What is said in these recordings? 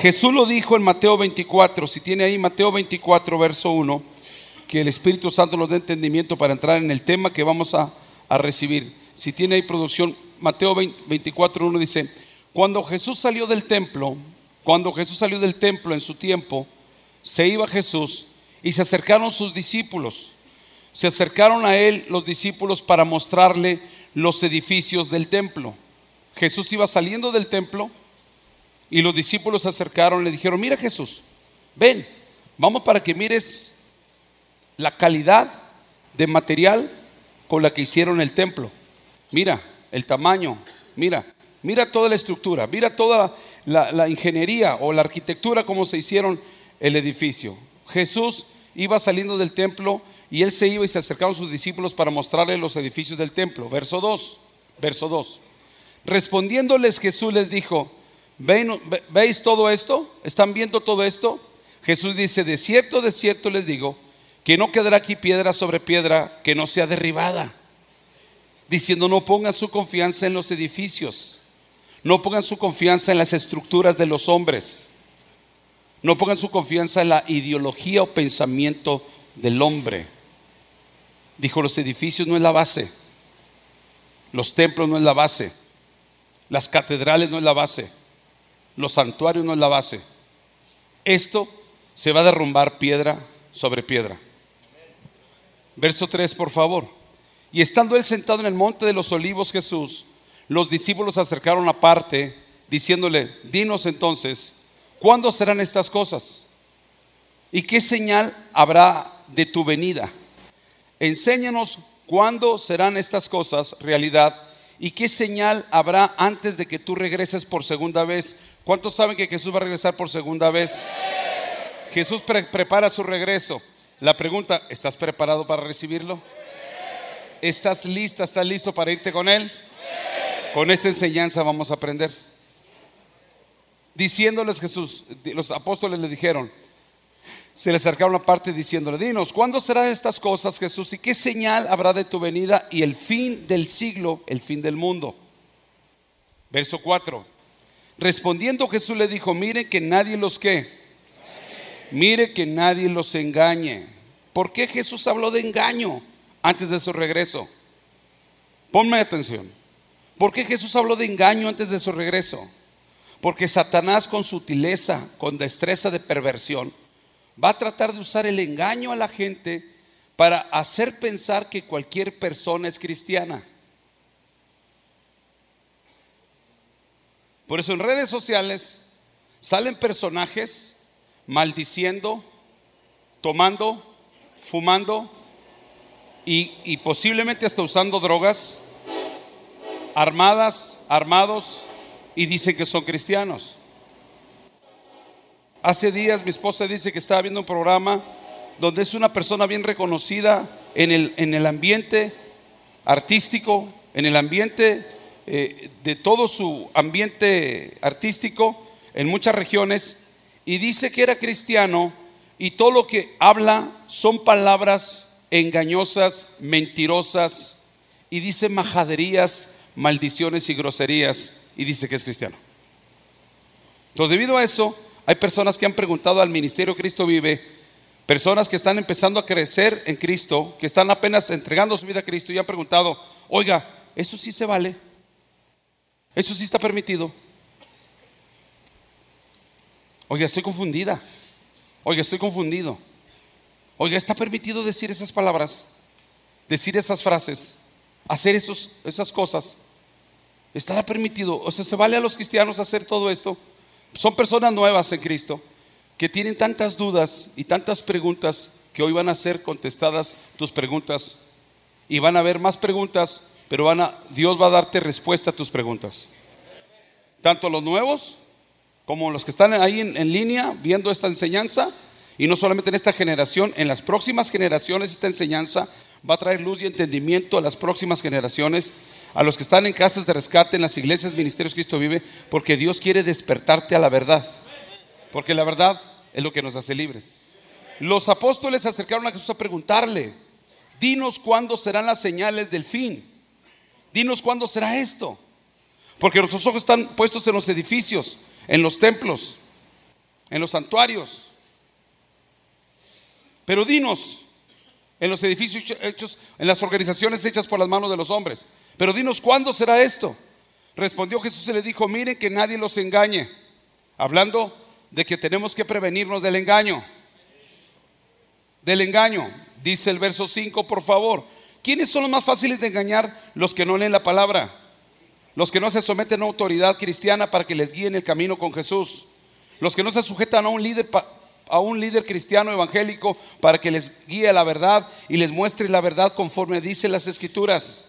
Jesús lo dijo en Mateo 24, si tiene ahí Mateo 24, verso 1, que el Espíritu Santo nos dé entendimiento para entrar en el tema que vamos a, a recibir. Si tiene ahí producción, Mateo 24, 1 dice, cuando Jesús salió del templo, cuando Jesús salió del templo en su tiempo, se iba Jesús y se acercaron sus discípulos. Se acercaron a él los discípulos para mostrarle los edificios del templo. Jesús iba saliendo del templo y los discípulos se acercaron y le dijeron, mira Jesús, ven, vamos para que mires la calidad de material con la que hicieron el templo. Mira el tamaño, mira, mira toda la estructura, mira toda la, ingeniería o la arquitectura como se hicieron el edificio. Jesús iba saliendo del templo y él se iba y se acercaron sus discípulos para mostrarle los edificios del templo. Verso 2, verso 2. Respondiéndoles Jesús les dijo, ¿veis todo esto? ¿Están viendo todo esto? Jesús dice, de cierto, de cierto les digo, que no quedará aquí piedra sobre piedra que no sea derribada. Diciendo, no pongan su confianza en los edificios, no pongan su confianza en las estructuras de los hombres, no pongan su confianza en la ideología o pensamiento del hombre. Dijo, los edificios no es la base, los templos no es la base, las catedrales no es la base, los santuarios no es la base. Esto se va a derrumbar piedra sobre piedra. Verso 3, por favor. Y estando él sentado en el monte de los olivos Jesús, los discípulos se acercaron aparte, diciéndole, dinos entonces, ¿cuándo serán estas cosas? ¿Y qué señal habrá de tu venida? Enséñanos cuándo serán estas cosas realidad y qué señal habrá antes de que tú regreses por segunda vez. ¿Cuántos saben que Jesús va a regresar por segunda vez? Jesús prepara su regreso. La pregunta, ¿estás preparado para recibirlo? ¿Estás lista, estás listo para irte con Él? Con esta enseñanza vamos a aprender. Diciéndoles Jesús, los apóstoles le dijeron, se le acercaron aparte diciéndole, dinos, ¿cuándo serán estas cosas, Jesús? ¿Y qué señal habrá de tu venida y el fin del siglo, el fin del mundo? Verso 4. Respondiendo Jesús le dijo, mire que nadie los que, mire que nadie los engañe. ¿Por qué Jesús habló de engaño? antes de su regreso. Ponme atención. ¿Por qué Jesús habló de engaño antes de su regreso? Porque Satanás con sutileza, con destreza de perversión, va a tratar de usar el engaño a la gente para hacer pensar que cualquier persona es cristiana. Por eso en redes sociales salen personajes maldiciendo, tomando, fumando, y, posiblemente hasta usando drogas, armadas, armados, y dicen que son cristianos. Hace días mi esposa dice que estaba viendo un programa donde es una persona bien reconocida en el, en el ambiente artístico, en el ambiente eh, de todo su ambiente artístico en muchas regiones, y dice que era cristiano y todo lo que habla son palabras engañosas, mentirosas y dice majaderías, maldiciones y groserías y dice que es cristiano. Entonces, debido a eso, hay personas que han preguntado al ministerio Cristo vive, personas que están empezando a crecer en Cristo, que están apenas entregando su vida a Cristo y han preguntado, oiga, ¿eso sí se vale? ¿Eso sí está permitido? Oiga, estoy confundida. Oiga, estoy confundido. Oiga, ¿está permitido decir esas palabras? Decir esas frases, hacer esos, esas cosas. ¿Estará permitido? O sea, ¿se vale a los cristianos hacer todo esto? Son personas nuevas en Cristo que tienen tantas dudas y tantas preguntas que hoy van a ser contestadas tus preguntas y van a haber más preguntas, pero van a, Dios va a darte respuesta a tus preguntas. Tanto los nuevos como los que están ahí en línea viendo esta enseñanza, y no solamente en esta generación, en las próximas generaciones esta enseñanza va a traer luz y entendimiento a las próximas generaciones, a los que están en casas de rescate, en las iglesias, ministerios Cristo vive, porque Dios quiere despertarte a la verdad. Porque la verdad es lo que nos hace libres. Los apóstoles se acercaron a Jesús a preguntarle, dinos cuándo serán las señales del fin. Dinos cuándo será esto. Porque nuestros ojos están puestos en los edificios, en los templos. en los santuarios. Pero dinos, en los edificios hechos, en las organizaciones hechas por las manos de los hombres. Pero dinos, ¿cuándo será esto? Respondió Jesús y le dijo, miren que nadie los engañe. Hablando de que tenemos que prevenirnos del engaño. Del engaño. Dice el verso 5, por favor. ¿Quiénes son los más fáciles de engañar? Los que no leen la palabra. Los que no se someten a autoridad cristiana para que les guíen el camino con Jesús. Los que no se sujetan a un líder a un líder cristiano evangélico para que les guíe la verdad y les muestre la verdad conforme dice las escrituras.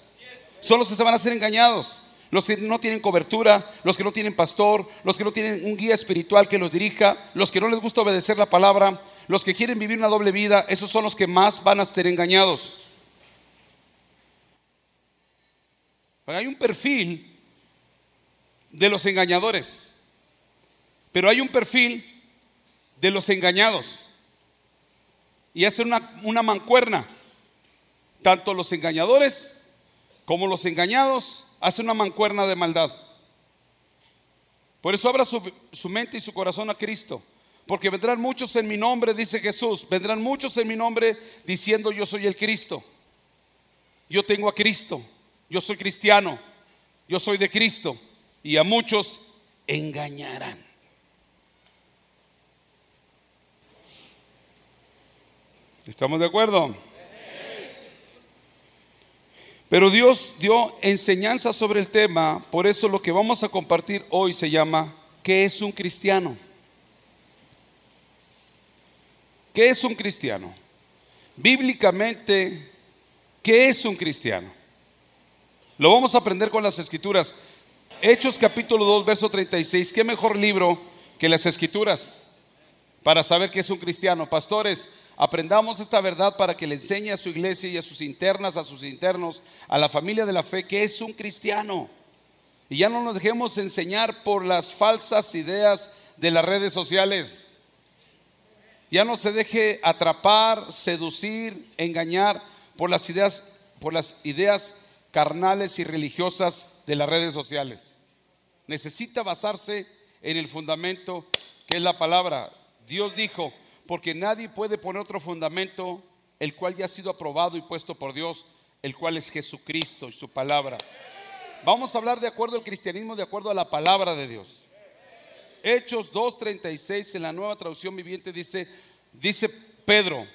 Son los que se van a ser engañados. Los que no tienen cobertura, los que no tienen pastor, los que no tienen un guía espiritual que los dirija, los que no les gusta obedecer la palabra, los que quieren vivir una doble vida, esos son los que más van a ser engañados. Hay un perfil de los engañadores, pero hay un perfil de los engañados. Y hace una, una mancuerna. Tanto los engañadores como los engañados hacen una mancuerna de maldad. Por eso abra su, mente y su corazón a Cristo. Porque vendrán muchos en mi nombre, dice Jesús. Vendrán muchos en mi nombre diciendo yo soy el Cristo. Yo tengo a Cristo. Yo soy cristiano. Yo soy de Cristo. Y a muchos engañarán. ¿Estamos de acuerdo? Pero Dios dio enseñanza sobre el tema, por eso lo que vamos a compartir hoy se llama ¿qué es un cristiano? ¿Qué es un cristiano? Bíblicamente, ¿qué es un cristiano? Lo vamos a aprender con las escrituras. Hechos capítulo 2, verso 36. ¿Qué mejor libro que las escrituras para saber qué es un cristiano? Pastores, Aprendamos esta verdad para que le enseñe a su iglesia y a sus internas, a sus internos, a la familia de la fe, que es un cristiano. Y ya no nos dejemos enseñar por las falsas ideas de las redes sociales. Ya no se deje atrapar, seducir, engañar por las ideas, por las ideas carnales y religiosas de las redes sociales. Necesita basarse en el fundamento que es la palabra. Dios dijo, porque nadie puede poner otro fundamento, el cual ya ha sido aprobado y puesto por Dios, el cual es Jesucristo y su palabra. Vamos a hablar de acuerdo al cristianismo, de acuerdo a la palabra de Dios. Hechos 2.36 en la nueva traducción viviente dice, dice Pedro,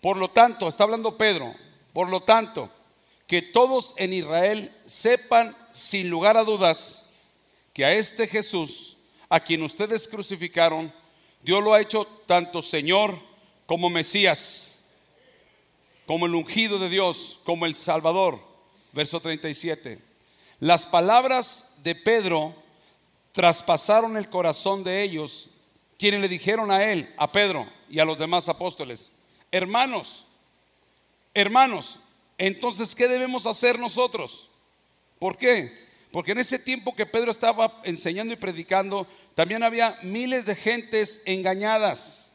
por lo tanto, está hablando Pedro, por lo tanto, que todos en Israel sepan sin lugar a dudas que a este Jesús, a quien ustedes crucificaron, Dios lo ha hecho tanto Señor como Mesías, como el ungido de Dios, como el Salvador. Verso 37. Las palabras de Pedro traspasaron el corazón de ellos, quienes le dijeron a él, a Pedro y a los demás apóstoles, hermanos, hermanos, entonces, ¿qué debemos hacer nosotros? ¿Por qué? Porque en ese tiempo que Pedro estaba enseñando y predicando, también había miles de gentes engañadas.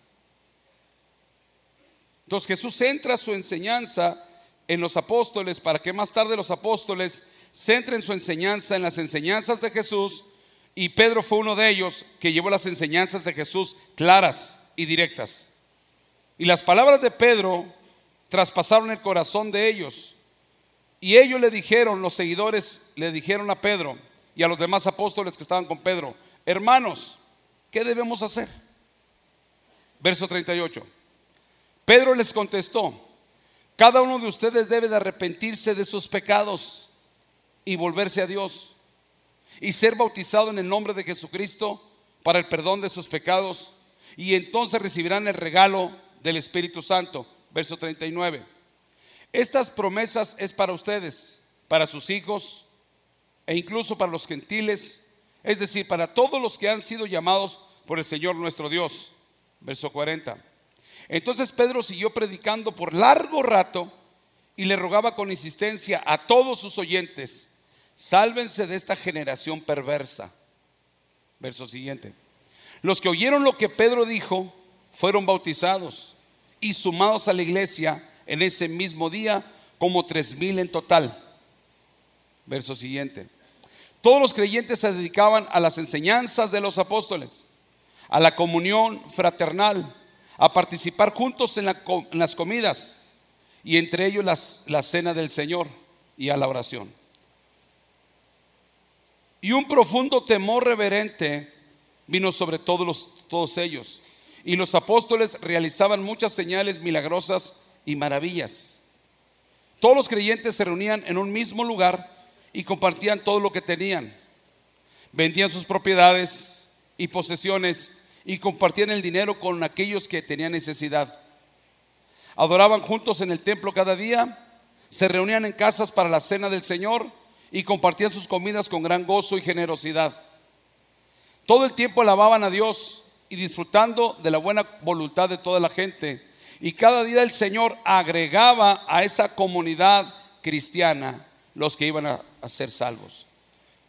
Entonces Jesús centra su enseñanza en los apóstoles para que más tarde los apóstoles centren su enseñanza en las enseñanzas de Jesús y Pedro fue uno de ellos que llevó las enseñanzas de Jesús claras y directas. Y las palabras de Pedro traspasaron el corazón de ellos. Y ellos le dijeron, los seguidores le dijeron a Pedro y a los demás apóstoles que estaban con Pedro, hermanos, ¿qué debemos hacer? Verso 38. Pedro les contestó, cada uno de ustedes debe de arrepentirse de sus pecados y volverse a Dios y ser bautizado en el nombre de Jesucristo para el perdón de sus pecados y entonces recibirán el regalo del Espíritu Santo. Verso 39. Estas promesas es para ustedes, para sus hijos e incluso para los gentiles, es decir, para todos los que han sido llamados por el Señor nuestro Dios. Verso 40. Entonces Pedro siguió predicando por largo rato y le rogaba con insistencia a todos sus oyentes, sálvense de esta generación perversa. Verso siguiente. Los que oyeron lo que Pedro dijo fueron bautizados y sumados a la iglesia en ese mismo día, como tres mil en total. Verso siguiente. Todos los creyentes se dedicaban a las enseñanzas de los apóstoles, a la comunión fraternal, a participar juntos en, las comidas y entre ellos la cena del Señor y a la oración. Y un profundo temor reverente vino sobre todos, los, todos ellos. Y los apóstoles realizaban muchas señales milagrosas y maravillas. Todos los creyentes se reunían en un mismo lugar y compartían todo lo que tenían. Vendían sus propiedades y posesiones y compartían el dinero con aquellos que tenían necesidad. Adoraban juntos en el templo cada día, se reunían en casas para la cena del Señor y compartían sus comidas con gran gozo y generosidad. Todo el tiempo alababan a Dios y disfrutando de la buena voluntad de toda la gente. Y cada día el Señor agregaba a esa comunidad cristiana los que iban a, ser salvos.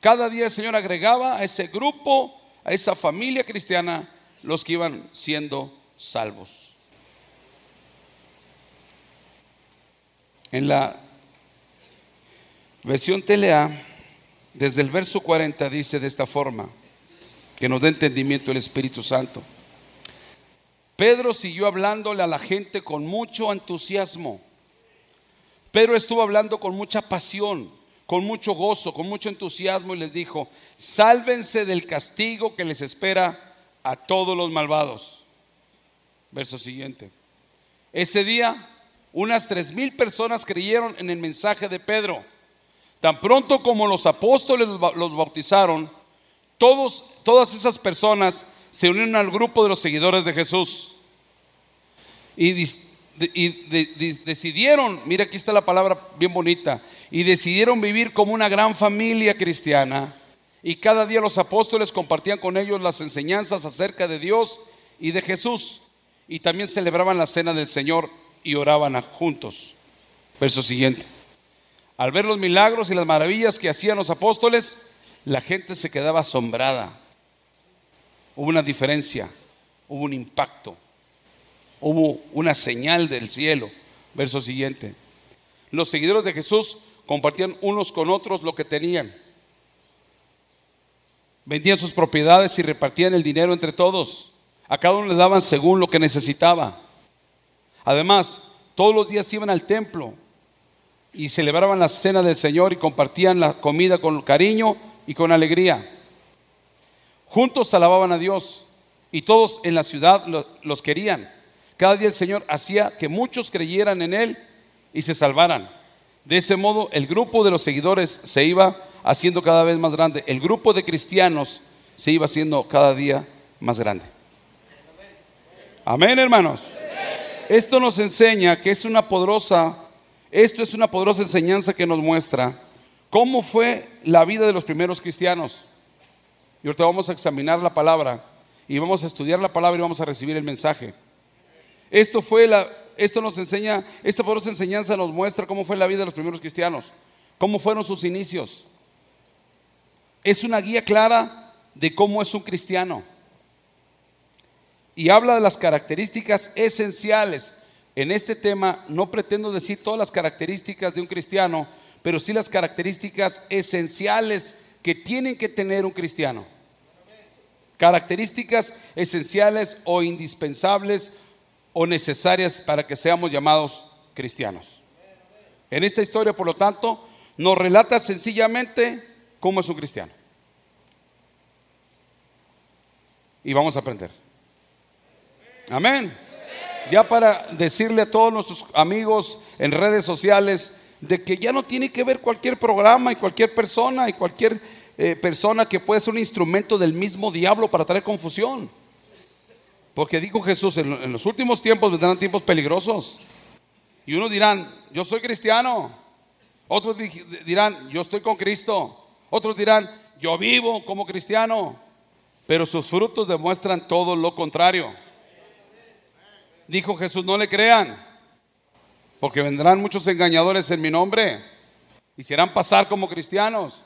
Cada día el Señor agregaba a ese grupo, a esa familia cristiana, los que iban siendo salvos. En la versión TLA, desde el verso 40 dice de esta forma, que nos dé entendimiento el Espíritu Santo. Pedro siguió hablándole a la gente con mucho entusiasmo. Pedro estuvo hablando con mucha pasión, con mucho gozo, con mucho entusiasmo y les dijo, sálvense del castigo que les espera a todos los malvados. Verso siguiente. Ese día, unas tres mil personas creyeron en el mensaje de Pedro. Tan pronto como los apóstoles los bautizaron, todos, todas esas personas se unieron al grupo de los seguidores de Jesús. Y, decidieron, mira aquí está la palabra bien bonita, y decidieron vivir como una gran familia cristiana. Y cada día los apóstoles compartían con ellos las enseñanzas acerca de Dios y de Jesús. Y también celebraban la cena del Señor y oraban juntos. Verso siguiente. Al ver los milagros y las maravillas que hacían los apóstoles, la gente se quedaba asombrada. Hubo una diferencia, hubo un impacto, hubo una señal del cielo. Verso siguiente. Los seguidores de Jesús compartían unos con otros lo que tenían. Vendían sus propiedades y repartían el dinero entre todos. A cada uno le daban según lo que necesitaba. Además, todos los días iban al templo y celebraban la cena del Señor y compartían la comida con cariño y con alegría. Juntos alababan a Dios y todos en la ciudad los querían. Cada día el Señor hacía que muchos creyeran en Él y se salvaran. De ese modo el grupo de los seguidores se iba haciendo cada vez más grande. El grupo de cristianos se iba haciendo cada día más grande. Amén, hermanos. Esto nos enseña que es una poderosa, esto es una poderosa enseñanza que nos muestra ¿Cómo fue la vida de los primeros cristianos? Y ahorita vamos a examinar la palabra y vamos a estudiar la palabra y vamos a recibir el mensaje. Esto fue la, esto nos enseña, esta poderosa enseñanza nos muestra cómo fue la vida de los primeros cristianos, cómo fueron sus inicios. Es una guía clara de cómo es un cristiano. Y habla de las características esenciales. En este tema no pretendo decir todas las características de un cristiano, pero sí las características esenciales que tienen que tener un cristiano. Características esenciales o indispensables o necesarias para que seamos llamados cristianos. En esta historia, por lo tanto, nos relata sencillamente cómo es un cristiano. Y vamos a aprender. Amén. Ya para decirle a todos nuestros amigos en redes sociales, de que ya no tiene que ver cualquier programa y cualquier persona y cualquier eh, persona que puede ser un instrumento del mismo diablo para traer confusión. Porque dijo Jesús, en, los últimos tiempos vendrán tiempos peligrosos. Y unos dirán, yo soy cristiano. Otros dirán, yo estoy con Cristo. Otros dirán, yo vivo como cristiano. Pero sus frutos demuestran todo lo contrario. Dijo Jesús, no le crean porque vendrán muchos engañadores en mi nombre y se harán pasar como cristianos.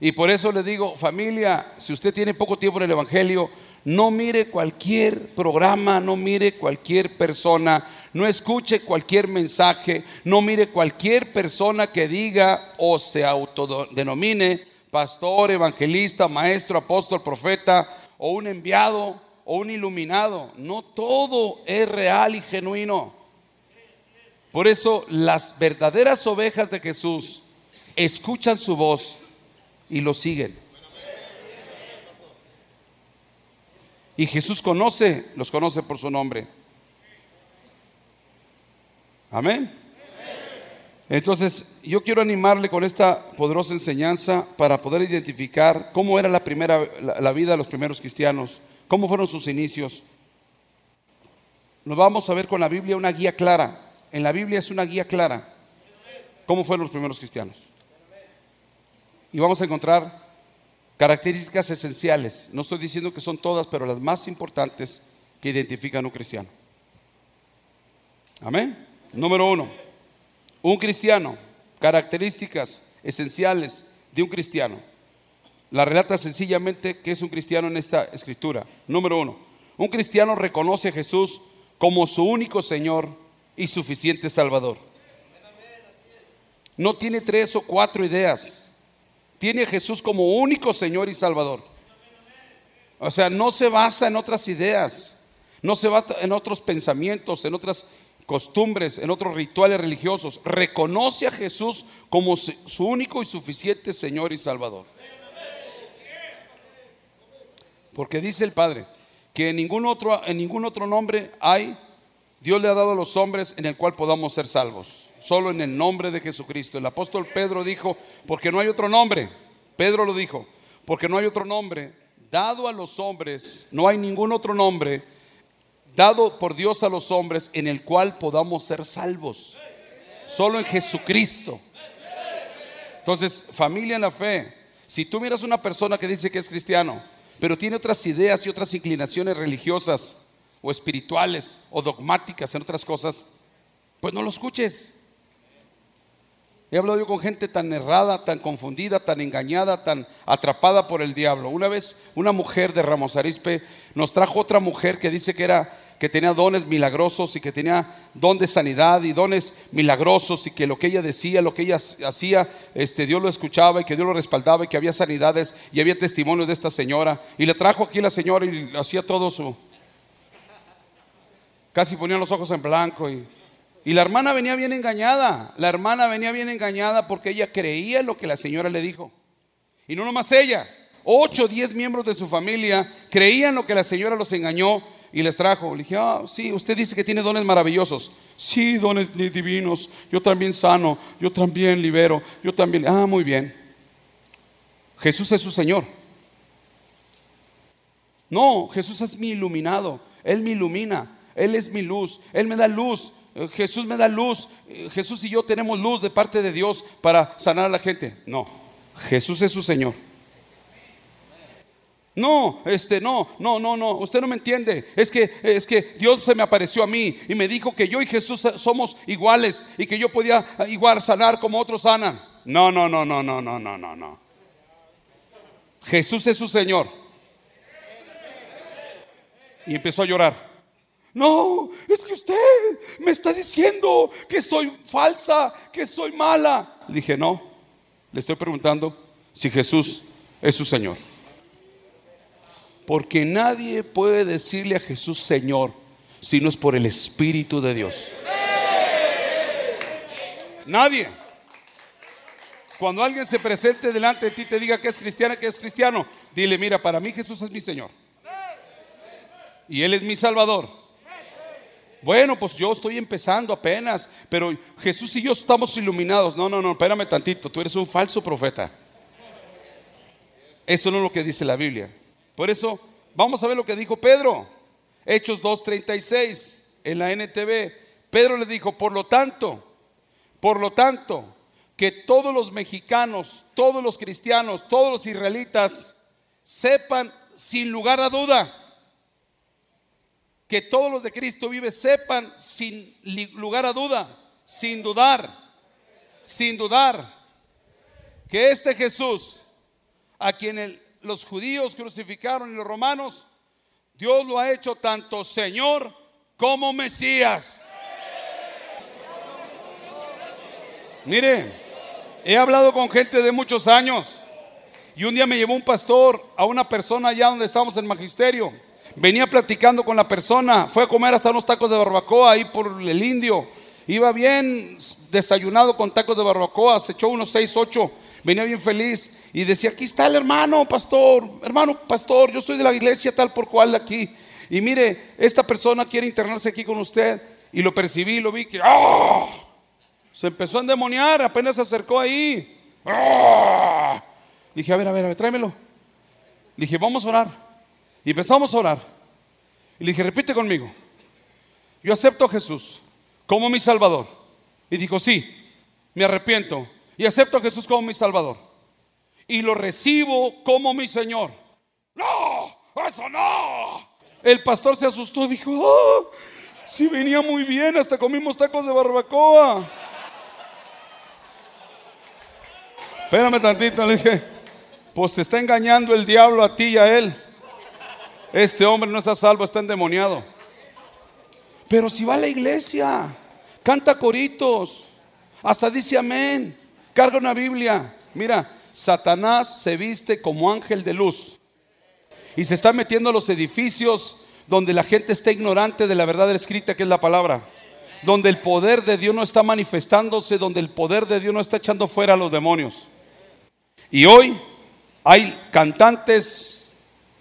Y por eso le digo, familia, si usted tiene poco tiempo en el Evangelio, no mire cualquier programa, no mire cualquier persona, no escuche cualquier mensaje, no mire cualquier persona que diga o se autodenomine pastor, evangelista, maestro, apóstol, profeta o un enviado o un iluminado. No todo es real y genuino. Por eso las verdaderas ovejas de Jesús escuchan su voz y lo siguen. Y Jesús conoce, los conoce por su nombre. Amén. Entonces, yo quiero animarle con esta poderosa enseñanza para poder identificar cómo era la primera la, vida de los primeros cristianos, cómo fueron sus inicios. Nos vamos a ver con la Biblia una guía clara. En la Biblia es una guía clara cómo fueron los primeros cristianos. Y vamos a encontrar características esenciales. No estoy diciendo que son todas, pero las más importantes que identifican a un cristiano. Amén. Número uno, un cristiano, características esenciales de un cristiano. La relata sencillamente que es un cristiano en esta escritura. Número uno, un cristiano reconoce a Jesús como su único Señor y suficiente Salvador. No tiene tres o cuatro ideas. Tiene a Jesús como único Señor y Salvador. O sea, no se basa en otras ideas, no se basa en otros pensamientos, en otras costumbres, en otros rituales religiosos. Reconoce a Jesús como su único y suficiente Señor y Salvador. Porque dice el Padre que en ningún otro, en ningún otro nombre hay, Dios le ha dado a los hombres en el cual podamos ser salvos. Solo en el nombre de Jesucristo. El apóstol Pedro dijo, porque no hay otro nombre. Pedro lo dijo, porque no hay otro nombre dado a los hombres, no hay ningún otro nombre dado por Dios a los hombres en el cual podamos ser salvos. Solo en Jesucristo. Entonces, familia en la fe, si tú miras una persona que dice que es cristiano, pero tiene otras ideas y otras inclinaciones religiosas o espirituales o dogmáticas en otras cosas, pues no lo escuches. He hablado yo con gente tan errada, tan confundida, tan engañada, tan atrapada por el diablo. Una vez una mujer de Ramos Arispe nos trajo otra mujer que dice que era que tenía dones milagrosos y que tenía don de sanidad y dones milagrosos y que lo que ella decía, lo que ella hacía, este, Dios lo escuchaba y que Dios lo respaldaba y que había sanidades y había testimonios de esta señora. Y le trajo aquí la señora y hacía todo su... Casi ponía los ojos en blanco y, y la hermana venía bien engañada. La hermana venía bien engañada porque ella creía lo que la señora le dijo. Y no nomás ella, ocho o diez miembros de su familia creían lo que la señora los engañó y les trajo. Le dije, ah, sí, usted dice que tiene dones maravillosos. Sí, dones divinos. Yo también sano, yo también libero, yo también. Ah, muy bien. Jesús es su Señor. No, Jesús es mi iluminado. Él me ilumina. Él es mi luz. Él me da luz. Eh, Jesús me da luz. Eh, Jesús y yo tenemos luz de parte de Dios para sanar a la gente. No, Jesús es su Señor. No, este, no, no, no, no, usted no me entiende. Es que, es que Dios se me apareció a mí y me dijo que yo y Jesús somos iguales y que yo podía igual sanar como otros sanan. No, no, no, no, no, no, no, no, no. Jesús es su Señor. Y empezó a llorar. No, es que usted me está diciendo que soy falsa, que soy mala. dije, no, le estoy preguntando si Jesús es su Señor. Porque nadie puede decirle a Jesús Señor si no es por el Espíritu de Dios. Nadie. Cuando alguien se presente delante de ti y te diga que es cristiana, que es cristiano, dile, mira, para mí Jesús es mi Señor. Y Él es mi Salvador. Bueno, pues yo estoy empezando apenas, pero Jesús y yo estamos iluminados. No, no, no, espérame tantito, tú eres un falso profeta. Eso no es lo que dice la Biblia. Por eso, vamos a ver lo que dijo Pedro. Hechos 2.36 en la NTV. Pedro le dijo, por lo tanto, por lo tanto, que todos los mexicanos, todos los cristianos, todos los israelitas sepan sin lugar a duda, que todos los de Cristo vive sepan sin lugar a duda, sin dudar, sin dudar, que este Jesús, a quien los judíos crucificaron y los romanos, Dios lo ha hecho tanto Señor como Mesías. Mire, he hablado con gente de muchos años y un día me llevó un pastor a una persona allá donde estamos en magisterio. Venía platicando con la persona, fue a comer hasta unos tacos de barbacoa ahí por el indio. Iba bien desayunado con tacos de barbacoa, se echó unos seis, ocho, venía bien feliz y decía, aquí está el hermano, pastor, hermano, pastor, yo soy de la iglesia tal por cual aquí. Y mire, esta persona quiere internarse aquí con usted. Y lo percibí, lo vi que ¡ah! se empezó a endemoniar, apenas se acercó ahí. ¡Ah! Dije, a ver, a ver, a ver, tráemelo. Dije, vamos a orar. Y empezamos a orar. Y le dije, repite conmigo. Yo acepto a Jesús como mi Salvador. Y dijo, sí, me arrepiento. Y acepto a Jesús como mi Salvador. Y lo recibo como mi Señor. No, eso no. El pastor se asustó, dijo, oh, sí venía muy bien, hasta comimos tacos de barbacoa. Espérame tantito, le dije, pues se está engañando el diablo a ti y a él. Este hombre no está salvo, está endemoniado. Pero si va a la iglesia, canta coritos, hasta dice amén, carga una Biblia. Mira, Satanás se viste como ángel de luz y se está metiendo a los edificios donde la gente está ignorante de la verdad escrita que es la palabra. Donde el poder de Dios no está manifestándose, donde el poder de Dios no está echando fuera a los demonios. Y hoy hay cantantes,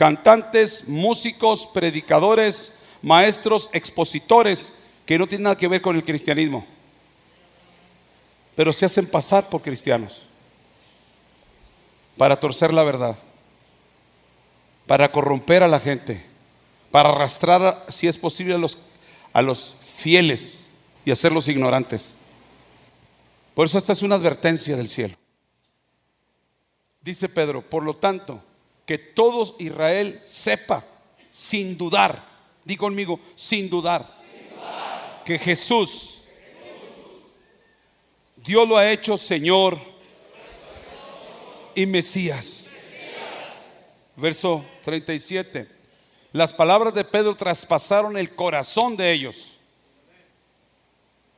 cantantes, músicos, predicadores, maestros, expositores que no tienen nada que ver con el cristianismo. Pero se hacen pasar por cristianos para torcer la verdad, para corromper a la gente, para arrastrar, si es posible, a los, a los fieles y hacerlos ignorantes. Por eso esta es una advertencia del cielo. Dice Pedro, por lo tanto, que todo Israel sepa, sin dudar, di conmigo, sin dudar, que Jesús, Dios lo ha hecho Señor y Mesías. Verso 37. Las palabras de Pedro traspasaron el corazón de ellos.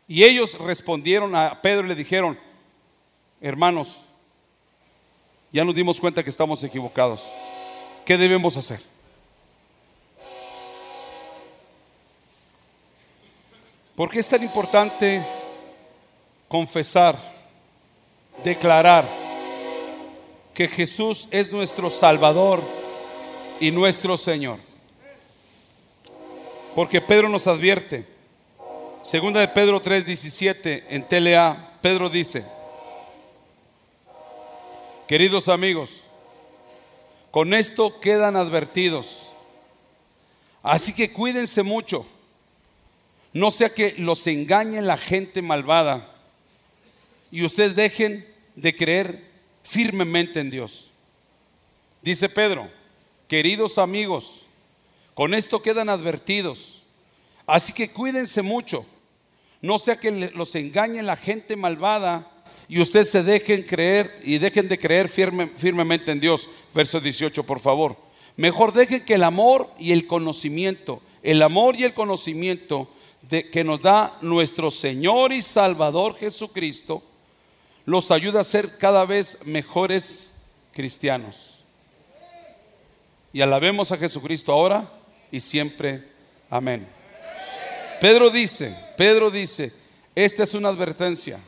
Y ellos respondieron a Pedro y le dijeron, hermanos, ya nos dimos cuenta que estamos equivocados. ¿Qué debemos hacer? ¿Por qué es tan importante confesar, declarar que Jesús es nuestro Salvador y nuestro Señor? Porque Pedro nos advierte. Segunda de Pedro 3:17 en TLA, Pedro dice, Queridos amigos, con esto quedan advertidos. Así que cuídense mucho. No sea que los engañe la gente malvada y ustedes dejen de creer firmemente en Dios. Dice Pedro, queridos amigos, con esto quedan advertidos. Así que cuídense mucho. No sea que los engañe la gente malvada y ustedes se dejen creer y dejen de creer firmemente en Dios. Verso 18, por favor. Mejor dejen que el amor y el conocimiento, el amor y el conocimiento que nos da nuestro Señor y Salvador Jesucristo, los ayude a ser cada vez mejores cristianos. Y alabemos a Jesucristo ahora y siempre. Amén. Pedro dice, Pedro dice, esta es una advertencia.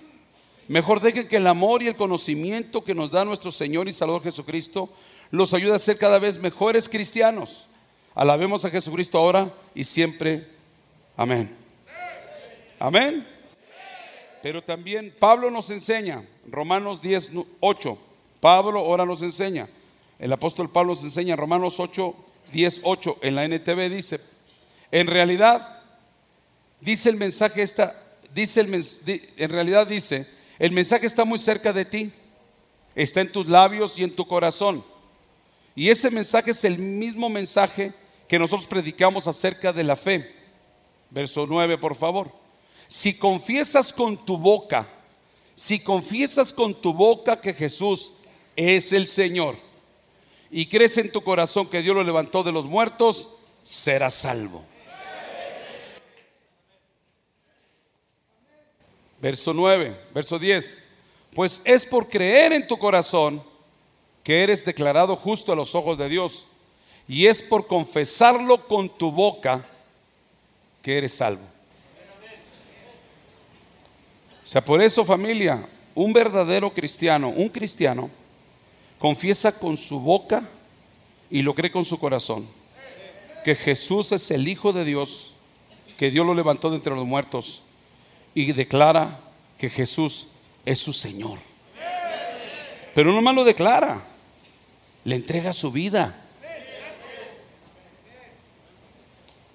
Mejor dejen que el amor y el conocimiento que nos da nuestro Señor y Salvador Jesucristo los ayude a ser cada vez mejores cristianos. Alabemos a Jesucristo ahora y siempre. Amén. Amén. Pero también Pablo nos enseña, Romanos 10, 8. Pablo ahora nos enseña. El apóstol Pablo nos enseña, Romanos 8, 10, 8. En la NTV dice, en realidad, dice el mensaje esta, dice el, en realidad dice, el mensaje está muy cerca de ti, está en tus labios y en tu corazón. Y ese mensaje es el mismo mensaje que nosotros predicamos acerca de la fe. Verso 9, por favor. Si confiesas con tu boca, si confiesas con tu boca que Jesús es el Señor y crees en tu corazón que Dios lo levantó de los muertos, serás salvo. Verso 9, verso 10. Pues es por creer en tu corazón que eres declarado justo a los ojos de Dios Y es por confesarlo con tu boca que eres salvo. O sea, por eso familia, un verdadero cristiano, un cristiano, confiesa con su boca y lo cree con su corazón, que Jesús es el Hijo de Dios, que Dios lo levantó de entre los muertos y declara que Jesús es su Señor. Pero no más lo declara, le entrega su vida.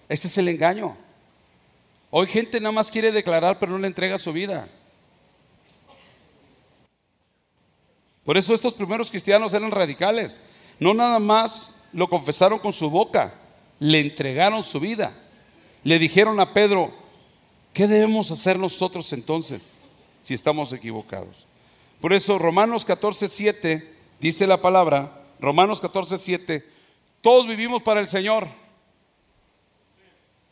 Este es el engaño. Hoy gente nada más quiere declarar, pero no le entrega su vida. Por eso estos primeros cristianos eran radicales. No nada más lo confesaron con su boca, le entregaron su vida. Le dijeron a Pedro, ¿qué debemos hacer nosotros entonces si estamos equivocados? Por eso Romanos 14, 7 dice la palabra, Romanos 14, 7, todos vivimos para el Señor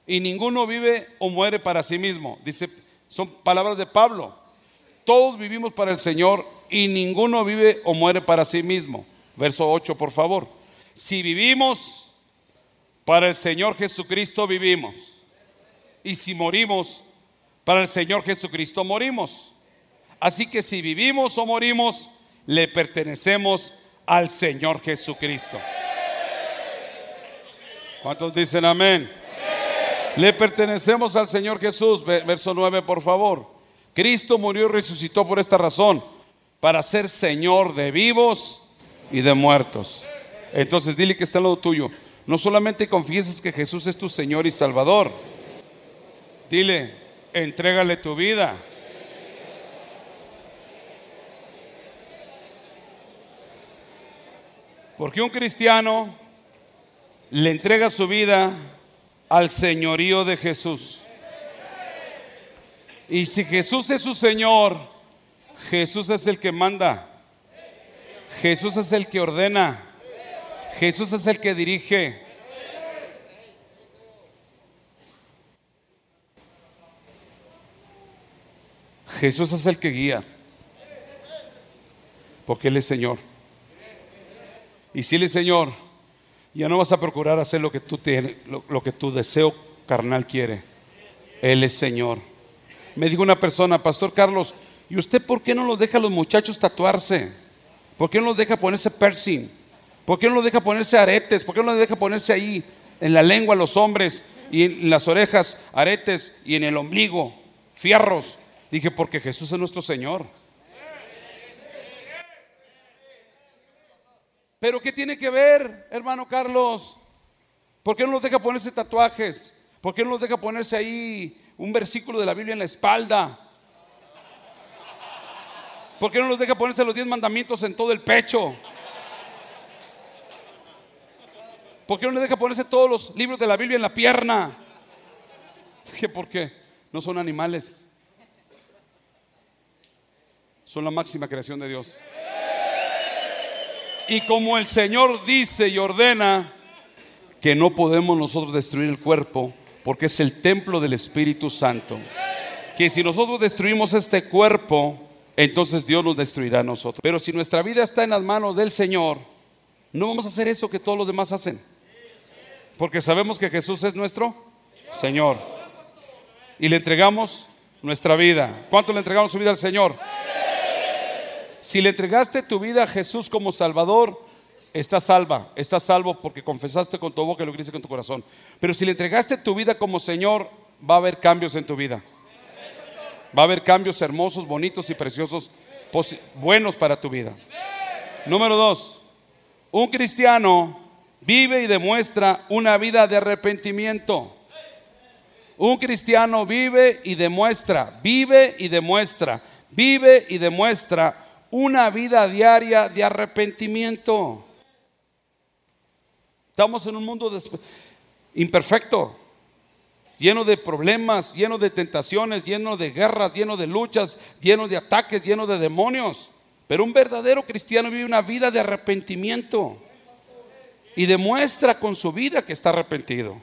y ninguno vive o muere para sí mismo. Dice, son palabras de Pablo. Todos vivimos para el Señor y ninguno vive o muere para sí mismo. Verso 8, por favor. Si vivimos, para el Señor Jesucristo vivimos. Y si morimos, para el Señor Jesucristo morimos. Así que si vivimos o morimos, le pertenecemos al Señor Jesucristo. ¿Cuántos dicen amén? Le pertenecemos al Señor Jesús. Verso 9, por favor. Cristo murió y resucitó por esta razón para ser Señor de vivos y de muertos. Entonces dile que está al lado tuyo. No solamente confieses que Jesús es tu Señor y Salvador. Dile, entrégale tu vida. Porque un cristiano le entrega su vida al señorío de Jesús. Y si Jesús es su Señor, Jesús es el que manda. Jesús es el que ordena. Jesús es el que dirige. Jesús es el que guía. Porque Él es Señor. Y si Él es Señor, ya no vas a procurar hacer lo que tú tienes, lo, que tu deseo carnal quiere. Él es Señor. Me dijo una persona, Pastor Carlos, ¿Y usted por qué no los deja a los muchachos tatuarse? ¿Por qué no los deja ponerse piercing? ¿Por qué no los deja ponerse aretes? ¿Por qué no los deja ponerse ahí en la lengua los hombres y en las orejas aretes y en el ombligo fierros? Dije, porque Jesús es nuestro Señor. Pero ¿qué tiene que ver, hermano Carlos? ¿Por qué no los deja ponerse tatuajes? ¿Por qué no los deja ponerse ahí un versículo de la Biblia en la espalda? ¿Por qué no los deja ponerse los diez mandamientos en todo el pecho? ¿Por qué no les deja ponerse todos los libros de la Biblia en la pierna? ¿Por qué? No son animales. Son la máxima creación de Dios. Y como el Señor dice y ordena que no podemos nosotros destruir el cuerpo, porque es el templo del Espíritu Santo. Que si nosotros destruimos este cuerpo, entonces Dios nos destruirá a nosotros. Pero si nuestra vida está en las manos del Señor, no vamos a hacer eso que todos los demás hacen. Porque sabemos que Jesús es nuestro Señor. Y le entregamos nuestra vida. ¿Cuánto le entregamos su vida al Señor? Si le entregaste tu vida a Jesús como Salvador, estás salva, estás salvo porque confesaste con tu boca y lo creíste con tu corazón. Pero si le entregaste tu vida como Señor, va a haber cambios en tu vida. Va a haber cambios hermosos, bonitos y preciosos, buenos para tu vida. Número dos, un cristiano vive y demuestra una vida de arrepentimiento. Un cristiano vive y demuestra, vive y demuestra, vive y demuestra una vida diaria de arrepentimiento. Estamos en un mundo imperfecto lleno de problemas, lleno de tentaciones, lleno de guerras, lleno de luchas, lleno de ataques, lleno de demonios. Pero un verdadero cristiano vive una vida de arrepentimiento y demuestra con su vida que está arrepentido.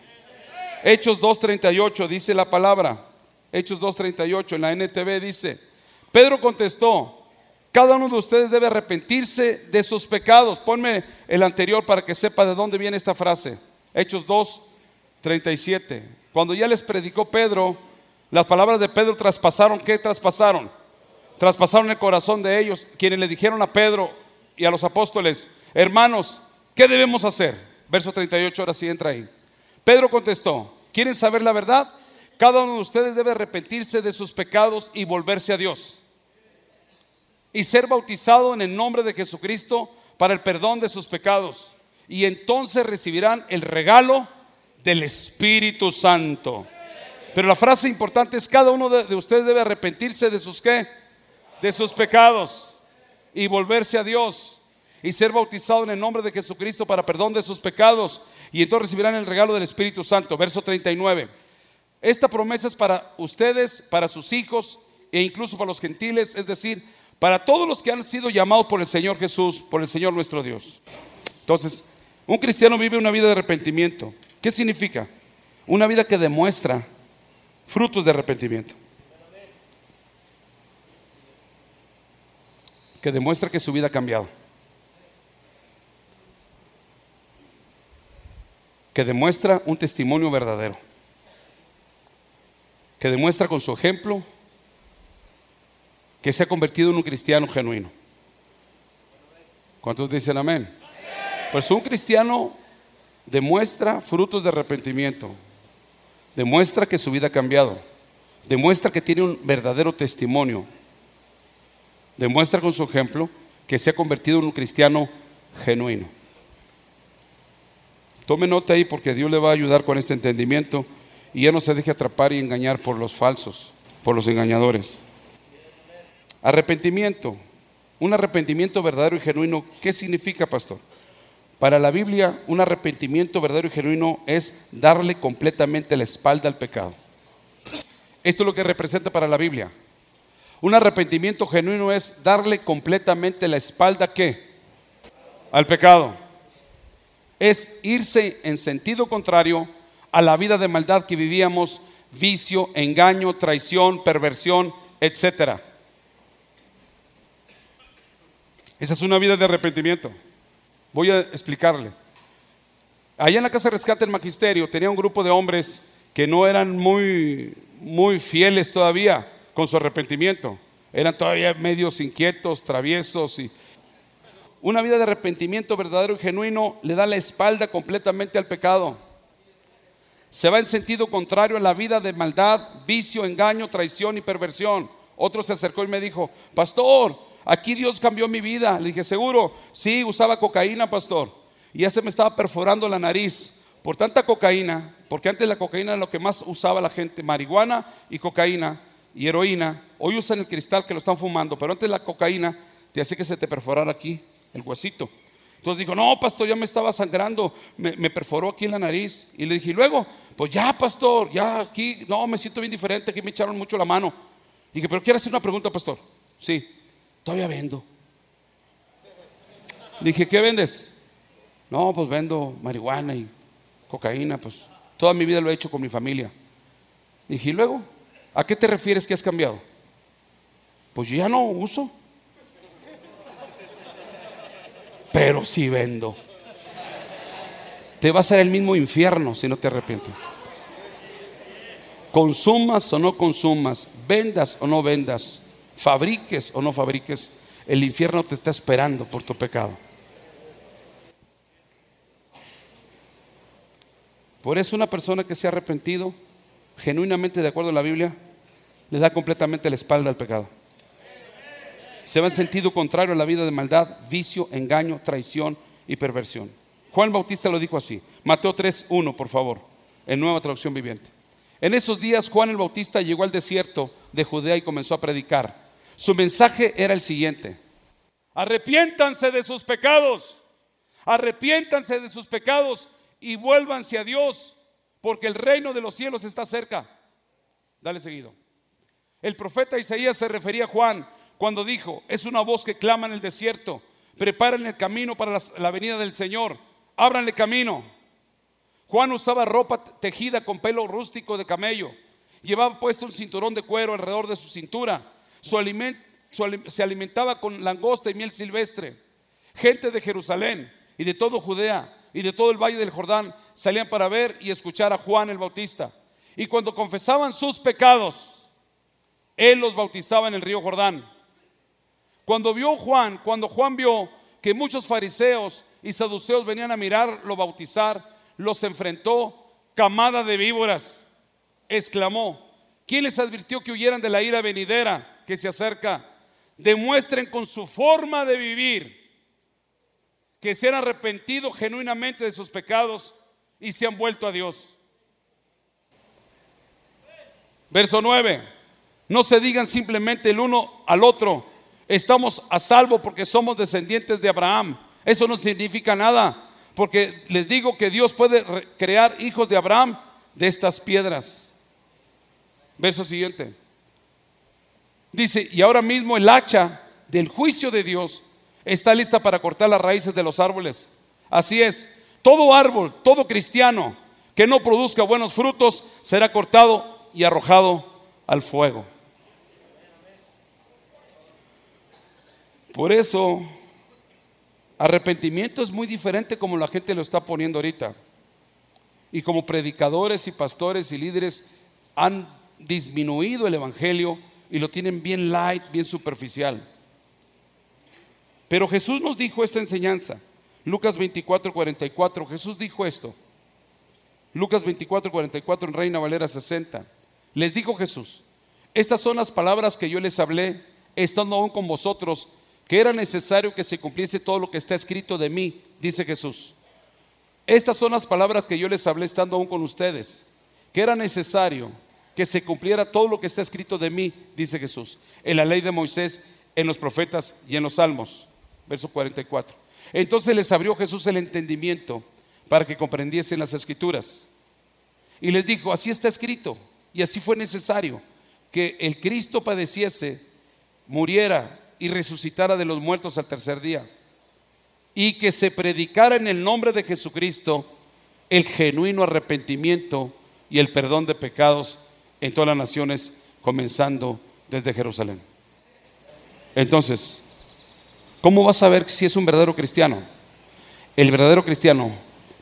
Hechos 2.38 dice la palabra. Hechos 2.38 en la NTV dice, Pedro contestó, Cada uno de ustedes debe arrepentirse de sus pecados. Ponme el anterior para que sepa de dónde viene esta frase. Hechos 2, 37. Cuando ya les predicó Pedro, las palabras de Pedro traspasaron, ¿qué traspasaron? Traspasaron el corazón de ellos, quienes le dijeron a Pedro y a los apóstoles, hermanos, ¿qué debemos hacer? Verso 38, ahora sí entra ahí. Pedro contestó, ¿quieren saber la verdad? Cada uno de ustedes debe arrepentirse de sus pecados y volverse a Dios y ser bautizado en el nombre de Jesucristo para el perdón de sus pecados. Y entonces recibirán el regalo del Espíritu Santo. Pero la frase importante es, cada uno de, ustedes debe arrepentirse de sus qué? De sus pecados y volverse a Dios y ser bautizado en el nombre de Jesucristo para perdón de sus pecados. Y entonces recibirán el regalo del Espíritu Santo. Verso 39. Esta promesa es para ustedes, para sus hijos e incluso para los gentiles, es decir, para todos los que han sido llamados por el Señor Jesús, por el Señor nuestro Dios. Entonces, un cristiano vive una vida de arrepentimiento. ¿Qué significa? Una vida que demuestra frutos de arrepentimiento. Que demuestra que su vida ha cambiado. Que demuestra un testimonio verdadero. Que demuestra con su ejemplo que se ha convertido en un cristiano genuino. ¿Cuántos dicen amén? Pues un cristiano demuestra frutos de arrepentimiento, demuestra que su vida ha cambiado, demuestra que tiene un verdadero testimonio, demuestra con su ejemplo que se ha convertido en un cristiano genuino. Tome nota ahí porque Dios le va a ayudar con este entendimiento y ya no se deje atrapar y engañar por los falsos, por los engañadores. Arrepentimiento. Un arrepentimiento verdadero y genuino, ¿qué significa, pastor? Para la Biblia, un arrepentimiento verdadero y genuino es darle completamente la espalda al pecado. Esto es lo que representa para la Biblia. Un arrepentimiento genuino es darle completamente la espalda ¿qué? Al pecado. Es irse en sentido contrario a la vida de maldad que vivíamos, vicio, engaño, traición, perversión, etcétera. Esa es una vida de arrepentimiento. Voy a explicarle. Allá en la casa de rescate del magisterio tenía un grupo de hombres que no eran muy, muy fieles todavía con su arrepentimiento. Eran todavía medios inquietos, traviesos y una vida de arrepentimiento verdadero y genuino le da la espalda completamente al pecado. Se va en sentido contrario a la vida de maldad, vicio, engaño, traición y perversión. Otro se acercó y me dijo, pastor, Aquí Dios cambió mi vida. Le dije, seguro, sí, usaba cocaína, pastor. Y ya se me estaba perforando la nariz por tanta cocaína, porque antes la cocaína era lo que más usaba la gente, marihuana y cocaína y heroína. Hoy usan el cristal que lo están fumando, pero antes la cocaína te hace que se te perforara aquí el huesito. Entonces dijo, no, pastor, ya me estaba sangrando, me, me, perforó aquí en la nariz. Y le dije, luego, pues ya, pastor, ya aquí, no, me siento bien diferente, aquí me echaron mucho la mano. Y dije, pero quiero hacer una pregunta, pastor. Sí, Todavía vendo. Dije, ¿qué vendes? No, pues vendo marihuana y cocaína, pues toda mi vida lo he hecho con mi familia. Dije, ¿y luego? ¿A qué te refieres que has cambiado? Pues yo ya no uso. Pero sí vendo. Te vas a ir al mismo infierno si no te arrepientes. Consumas o no consumas, vendas o no vendas, fabriques o no fabriques, el infierno te está esperando por tu pecado. Por eso una persona que se ha arrepentido, genuinamente de acuerdo a la Biblia, le da completamente la espalda al pecado. Se va en sentido contrario a la vida de maldad, vicio, engaño, traición y perversión. Juan Bautista lo dijo así. Mateo 3.1, por favor, en nueva traducción viviente. En esos días Juan el Bautista llegó al desierto de Judea y comenzó a predicar su mensaje era el siguiente. Arrepiéntanse de sus pecados. Arrepiéntanse de sus pecados y vuélvanse a Dios, porque el reino de los cielos está cerca. Dale seguido. El profeta Isaías se refería a Juan cuando dijo, es una voz que clama en el desierto, preparen el camino para la, venida del Señor, ábranle camino. Juan usaba ropa tejida con pelo rústico de camello, llevaba puesto un cinturón de cuero alrededor de su cintura su alimento, se alimentaba con langosta y miel silvestre. Gente de Jerusalén y de todo Judea y de todo el valle del Jordán salían para ver y escuchar a Juan el Bautista. Y cuando confesaban sus pecados, él los bautizaba en el río Jordán. Cuando vio Juan, cuando Juan vio que muchos fariseos y saduceos venían a mirarlo bautizar, los enfrentó, camada de víboras, exclamó, ¿quién les advirtió que huyeran de la ira venidera que se acerca? Demuestren con su forma de vivir que se han arrepentido genuinamente de sus pecados y se han vuelto a Dios. Verso 9. No se digan simplemente el uno al otro, estamos a salvo porque somos descendientes de Abraham. Eso no significa nada, porque les digo que Dios puede crear hijos de Abraham de estas piedras. Verso siguiente. Dice, y ahora mismo el hacha del juicio de Dios está lista para cortar las raíces de los árboles. Así es, todo árbol, todo cristiano que no produzca buenos frutos será cortado y arrojado al fuego. Por eso, arrepentimiento es muy diferente como la gente lo está poniendo ahorita. Y como predicadores y pastores y líderes han disminuido el Evangelio y lo tienen bien light, bien superficial. Pero Jesús nos dijo esta enseñanza. Lucas 24, 44. Jesús dijo esto. Lucas 24, 44 en Reina Valera 60. Les dijo Jesús, estas son las palabras que yo les hablé, estando aún con vosotros, que era necesario que se cumpliese todo lo que está escrito de mí, dice Jesús. Estas son las palabras que yo les hablé estando aún con ustedes, que era necesario que se cumpliera todo lo que está escrito de mí, dice Jesús, en la ley de Moisés, en los profetas y en los salmos verso 44. Entonces les abrió Jesús el entendimiento para que comprendiesen las escrituras. Y les dijo, así está escrito, y así fue necesario, que el Cristo padeciese, muriera y resucitara de los muertos al tercer día, y que se predicara en el nombre de Jesucristo el genuino arrepentimiento y el perdón de pecados en todas las naciones, comenzando desde Jerusalén. Entonces, ¿Cómo vas a saber si es un verdadero cristiano? El verdadero cristiano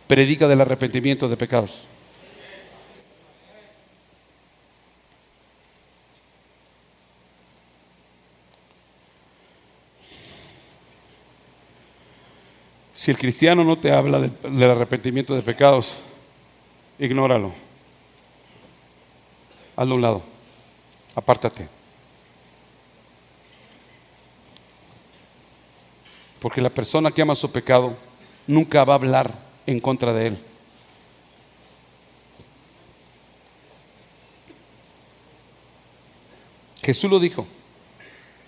predica del arrepentimiento de pecados. Si el cristiano no te habla del, arrepentimiento de pecados, ignóralo. Hazlo a un lado. Apártate. Porque la persona que ama su pecado nunca va a hablar en contra de él. Jesús lo dijo.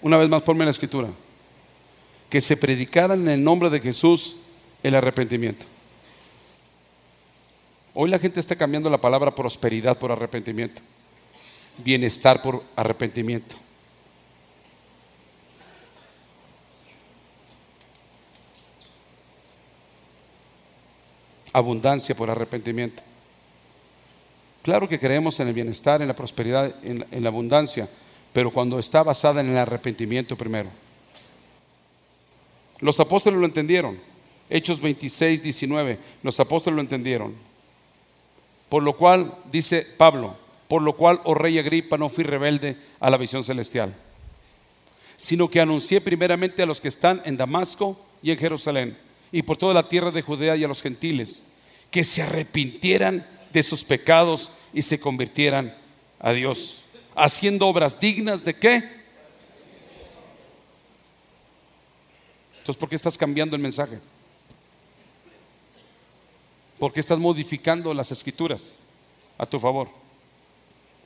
Una vez más, ponme la escritura. Que se predicara en el nombre de Jesús el arrepentimiento. Hoy la gente está cambiando la palabra prosperidad por arrepentimiento. Bienestar por arrepentimiento. abundancia por arrepentimiento. Claro que creemos en el bienestar, en la prosperidad, en, la abundancia, pero cuando está basada en el arrepentimiento primero. Los apóstoles lo entendieron. Hechos 26, 19. Los apóstoles lo entendieron. Por lo cual, dice Pablo, por lo cual, oh rey Agripa, no fui rebelde a la visión celestial, sino que anuncié primeramente a los que están en Damasco y en Jerusalén y por toda la tierra de Judea y a los gentiles, que se arrepintieran de sus pecados y se convirtieran a Dios, haciendo obras dignas de qué? Entonces, ¿por qué estás cambiando el mensaje? ¿Por qué estás modificando las escrituras a tu favor?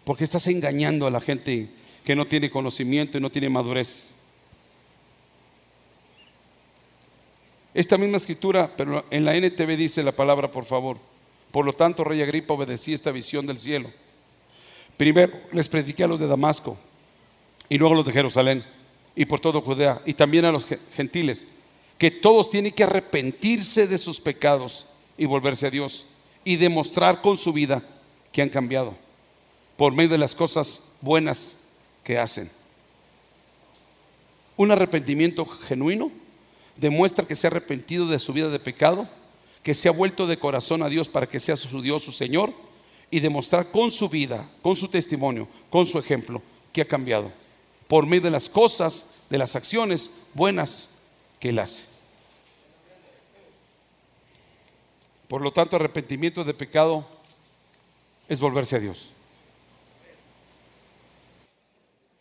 ¿Por qué estás engañando a la gente que no tiene conocimiento y no tiene madurez? Esta misma escritura, pero en la NTV dice la palabra, por favor. Por lo tanto, rey Agripa obedecí esta visión del cielo. Primero les prediqué a los de Damasco y luego a los de Jerusalén y por todo Judea y también a los gentiles, que todos tienen que arrepentirse de sus pecados y volverse a Dios y demostrar con su vida que han cambiado por medio de las cosas buenas que hacen. Un arrepentimiento genuino demuestra que se ha arrepentido de su vida de pecado, que se ha vuelto de corazón a Dios para que sea su Dios, su Señor, y demostrar con su vida, con su testimonio, con su ejemplo, que ha cambiado por medio de las cosas, de las acciones buenas que Él hace. Por lo tanto, arrepentimiento de pecado es volverse a Dios.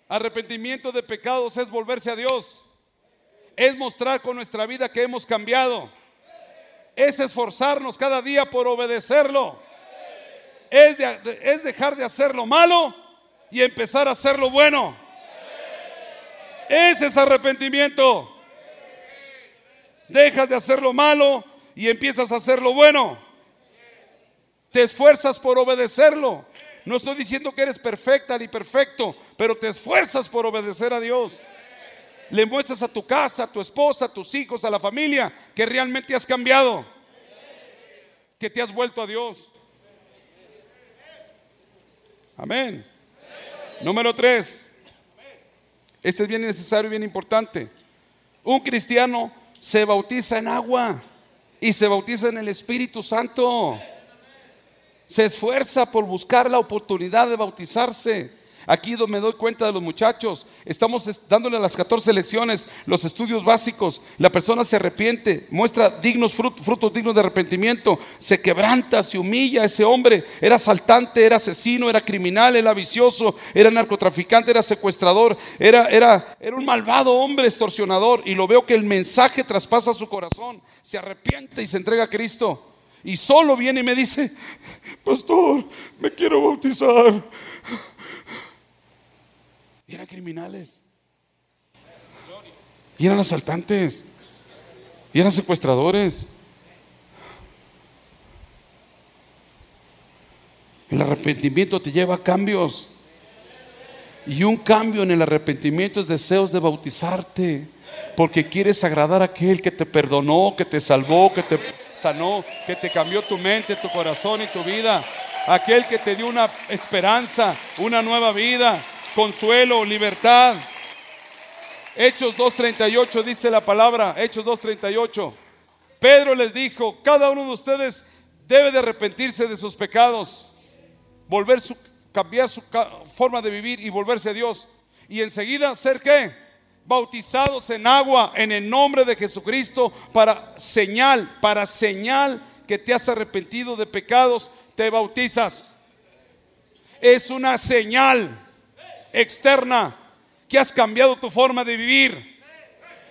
Arrepentimiento de pecados es volverse a Dios. Es mostrar con nuestra vida que hemos cambiado. Es esforzarnos cada día por obedecerlo. Es, es dejar de hacer lo malo y empezar a hacer lo bueno. Ese es arrepentimiento. Dejas de hacer lo malo y empiezas a hacer lo bueno. Te esfuerzas por obedecerlo. No estoy diciendo que eres perfecta ni perfecto, pero te esfuerzas por obedecer a Dios. Le muestras a tu casa, a tu esposa, a tus hijos, a la familia, que realmente has cambiado, que te has vuelto a Dios. Amén. Número tres. Este es bien necesario y bien importante. Un cristiano se bautiza en agua y se bautiza en el Espíritu Santo se esfuerza por buscar la oportunidad de bautizarse. Aquí me doy cuenta de los muchachos, estamos dándole las 14 lecciones, los estudios básicos, la persona se arrepiente, muestra dignos frutos, dignos de arrepentimiento, se quebranta, se humilla, ese hombre. Era asaltante, era asesino, era criminal, era vicioso, era narcotraficante, era secuestrador, era, era, era un malvado hombre extorsionador. Y lo veo que el mensaje traspasa su corazón, se arrepiente y se entrega a Cristo. Y solo viene y me dice, pastor, me quiero bautizar. Y eran criminales. Y eran asaltantes. Y eran secuestradores. El arrepentimiento te lleva a cambios. Y un cambio en el arrepentimiento es deseos de bautizarte. Porque quieres agradar a aquel que te perdonó, que te salvó, que te sanó, que te cambió tu mente, tu corazón y tu vida. Aquel que te dio una esperanza, una nueva vida, consuelo, libertad. Hechos 2.38 dice la palabra, Hechos 2.38. Pedro les dijo, cada uno de ustedes debe de arrepentirse de sus pecados, volver su, cambiar su forma de vivir y volverse a Dios. Y enseguida ser qué? Bautizados en agua en el nombre de Jesucristo para señal, para señal que te has arrepentido de pecados, te bautizas. Es una señal externa que has cambiado tu forma de vivir.